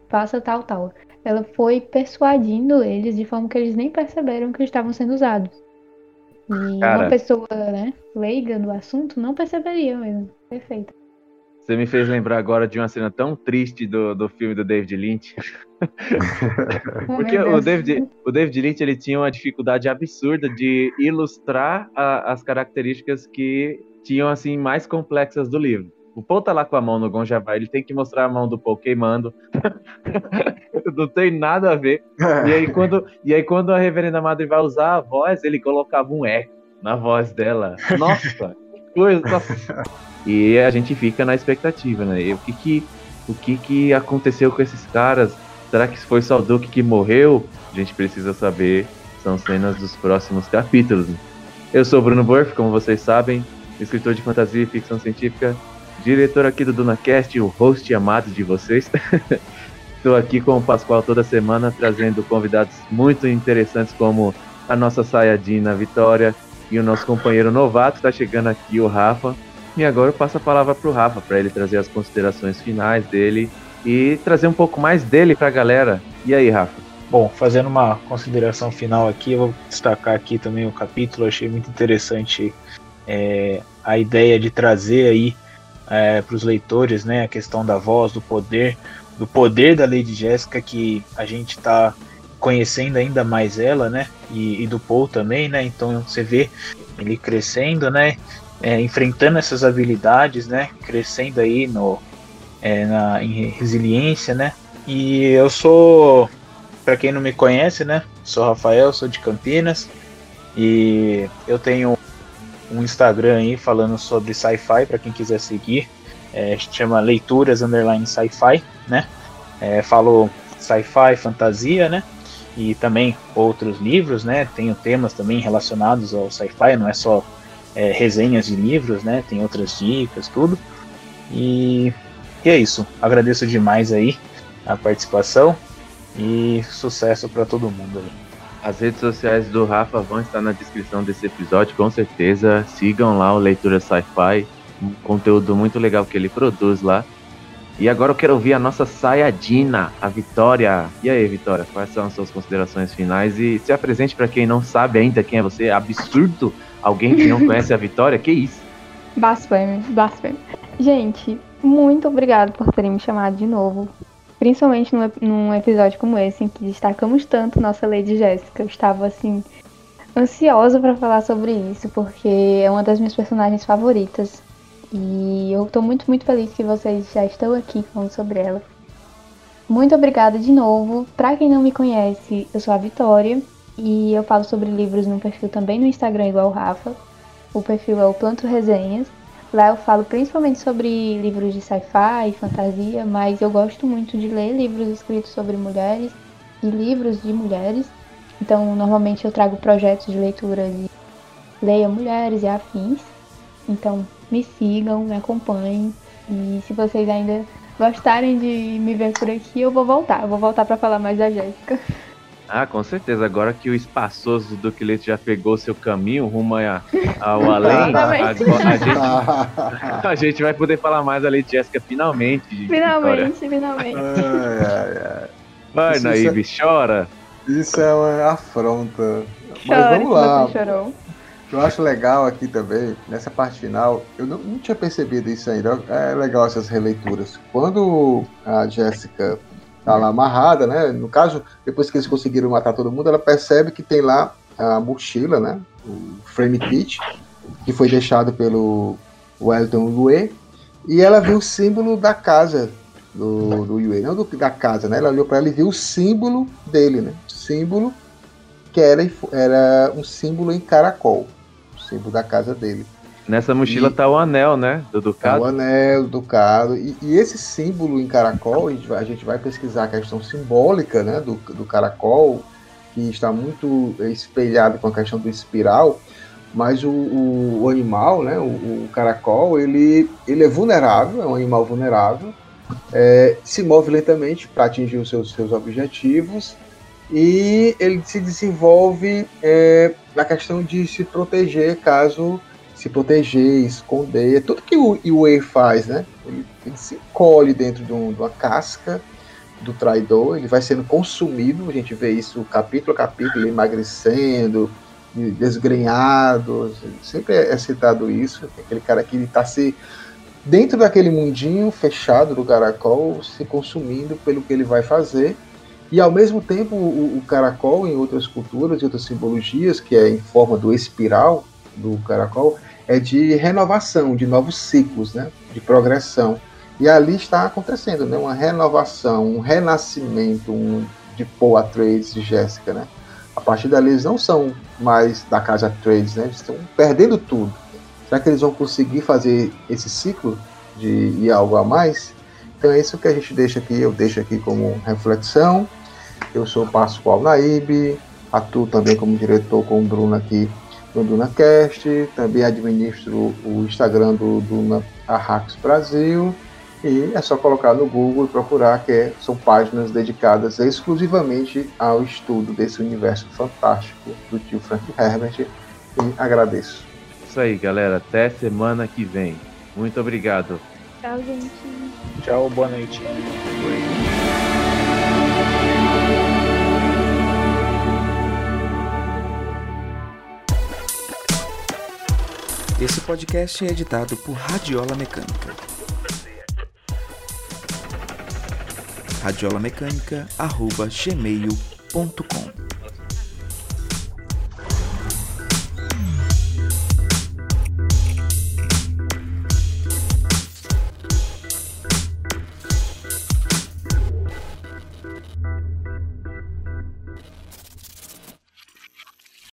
faça tal, tal. Ela foi persuadindo eles de forma que eles nem perceberam que estavam sendo usados. E Cara, uma pessoa, né, leiga no assunto não perceberia mesmo. Perfeito. Você me fez lembrar agora de uma cena tão triste do, do filme do David Lynch. [LAUGHS] Porque o David, o David Lynch ele tinha uma dificuldade absurda de ilustrar a, as características que tinham assim mais complexas do livro. O Paul tá lá com a mão no Gonjavá, ele tem que mostrar a mão do Paul queimando. [LAUGHS] Não tem nada a ver. E aí, quando, e aí, quando a Reverenda Madre vai usar a voz, ele colocava um eco na voz dela. Nossa, Nossa. [LAUGHS] E a gente fica na expectativa, né? E o que que, o que que aconteceu com esses caras? Será que foi só o Duke que morreu? A gente precisa saber. São cenas dos próximos capítulos. Eu sou Bruno Borf, como vocês sabem, escritor de fantasia e ficção científica, diretor aqui do DunaCast, o host amado de vocês. [LAUGHS] Estou aqui com o Pascoal toda semana, trazendo convidados muito interessantes como a nossa Sayadina Vitória e o nosso companheiro novato está chegando aqui, o Rafa. E agora eu passo a palavra para o Rafa, para ele trazer as considerações finais dele e trazer um pouco mais dele para a galera. E aí, Rafa? Bom, fazendo uma consideração final aqui, eu vou destacar aqui também o capítulo. Achei muito interessante é, a ideia de trazer aí é, para os leitores, né, a questão da voz, do poder, do poder da Lady Jéssica que a gente está conhecendo ainda mais ela, né, e, e, do Paul também, né. Então você vê ele crescendo, né, é, enfrentando essas habilidades, né? Crescendo aí no, é, na, em resiliência, né? E eu sou, para quem não me conhece, né? Sou Rafael, sou de Campinas e eu tenho um Instagram aí falando sobre sci-fi para quem quiser seguir. É, chama Leituras Underline Sci-Fi, né? É, falo sci-fi, fantasia, né? E também outros livros, né? Tenho temas também relacionados ao sci-fi, não é só é, resenhas de livros, né? Tem outras dicas, tudo. E, e é isso. Agradeço demais aí a participação e sucesso para todo mundo aí. As redes sociais do Rafa vão estar na descrição desse episódio, com certeza. Sigam lá o Leitura Sci-Fi, um conteúdo muito legal que ele produz lá. E agora eu quero ouvir a nossa Sayadina, a Vitória. E aí, Vitória, quais são as suas considerações finais? E se apresente para quem não sabe ainda quem é você. Absurdo Alguém que não [LAUGHS] conhece a Vitória? Que isso? Blasfêmia, blasfêmia. Gente, muito obrigado por terem me chamado de novo. Principalmente num, num episódio como esse, em que destacamos tanto nossa Lady Jéssica. Eu estava, assim, ansiosa para falar sobre isso, porque é uma das minhas personagens favoritas. E eu tô muito, muito feliz que vocês já estão aqui falando sobre ela. Muito obrigada de novo. Para quem não me conhece, eu sou a Vitória e eu falo sobre livros no perfil também no Instagram igual o Rafa. O perfil é o Planto Resenhas. Lá eu falo principalmente sobre livros de sci-fi, fantasia, mas eu gosto muito de ler livros escritos sobre mulheres e livros de mulheres. Então, normalmente eu trago projetos de leitura de Leia Mulheres e Afins. Então, me sigam, me acompanhem. E se vocês ainda gostarem de me ver por aqui, eu vou voltar. Eu vou voltar para falar mais da Jéssica. Ah, com certeza. Agora que o espaçoso do Quilete já pegou seu caminho rumo a- ao [LAUGHS] além, agora a gente, [LAUGHS] [LAUGHS] a gente vai poder falar mais ali de Jéssica finalmente. Vitória. Finalmente, finalmente. Ai, ai, ai. Vai, Isso- Naíbe, chora. Isso é uma afronta. Mas vamos lá. você chorou. O que eu acho legal aqui também, nessa parte final, eu não, não tinha percebido isso ainda. É legal essas releituras. Quando a Jéssica tá lá amarrada, né? No caso, depois que eles conseguiram matar todo mundo, ela percebe que tem lá a mochila, né? O frame kit, que foi deixado pelo Wellington Lue. E ela viu o símbolo da casa do, do Yue, não do, da casa, né? Ela olhou para ela e viu o símbolo dele, né? Símbolo que era, era um símbolo em caracol, o símbolo da casa dele. Nessa mochila E- tá o anel, né? Do Tá Ducado. o anel, o ducado. E, e esse símbolo em caracol, a gente, vai, a gente vai pesquisar a questão simbólica né, do, do caracol, que está muito espelhado com a questão do espiral, mas o, o, o animal, né, o, o caracol, ele, ele é vulnerável, é um animal vulnerável, é, se move lentamente para atingir os seus, seus objetivos e ele se desenvolve é, na questão de se proteger caso se proteger, esconder, é tudo que o Yue faz, né? Ele, ele se encolhe dentro de, um- de uma casca do traidor, ele vai sendo consumido, a gente vê isso capítulo a capítulo, emagrecendo, desgrenhado, sempre é é citado isso, aquele cara que ele tá se dentro daquele mundinho fechado do caracol, se consumindo pelo que ele vai fazer, e ao mesmo tempo o, o caracol em outras culturas e outras simbologias, que é em forma do espiral do caracol, é de renovação, de novos ciclos, né? de progressão. E ali está acontecendo, né? uma renovação, um renascimento um, de Paul Atreides e Jéssica. Né? A partir dali eles não são mais da casa Atreides, né? eles estão perdendo tudo. Será que eles vão conseguir fazer esse ciclo de ir algo a mais? Então é isso que a gente deixa aqui, eu deixo aqui como reflexão. Eu sou Pascoal Naíbe, atuo também como diretor com o Bruno aqui no DunaCast, também administro o Instagram do Duna Arrax Brasil e é só colocar no Google e procurar que é- são páginas dedicadas exclusivamente ao estudo desse universo fantástico do tio Frank Herbert e agradeço. Isso aí, galera. Até semana que vem. Muito obrigado. Tchau, gente. Tchau, boa noite. Esse podcast é editado por Radiola Mecânica. radiolamecânica.gmail.com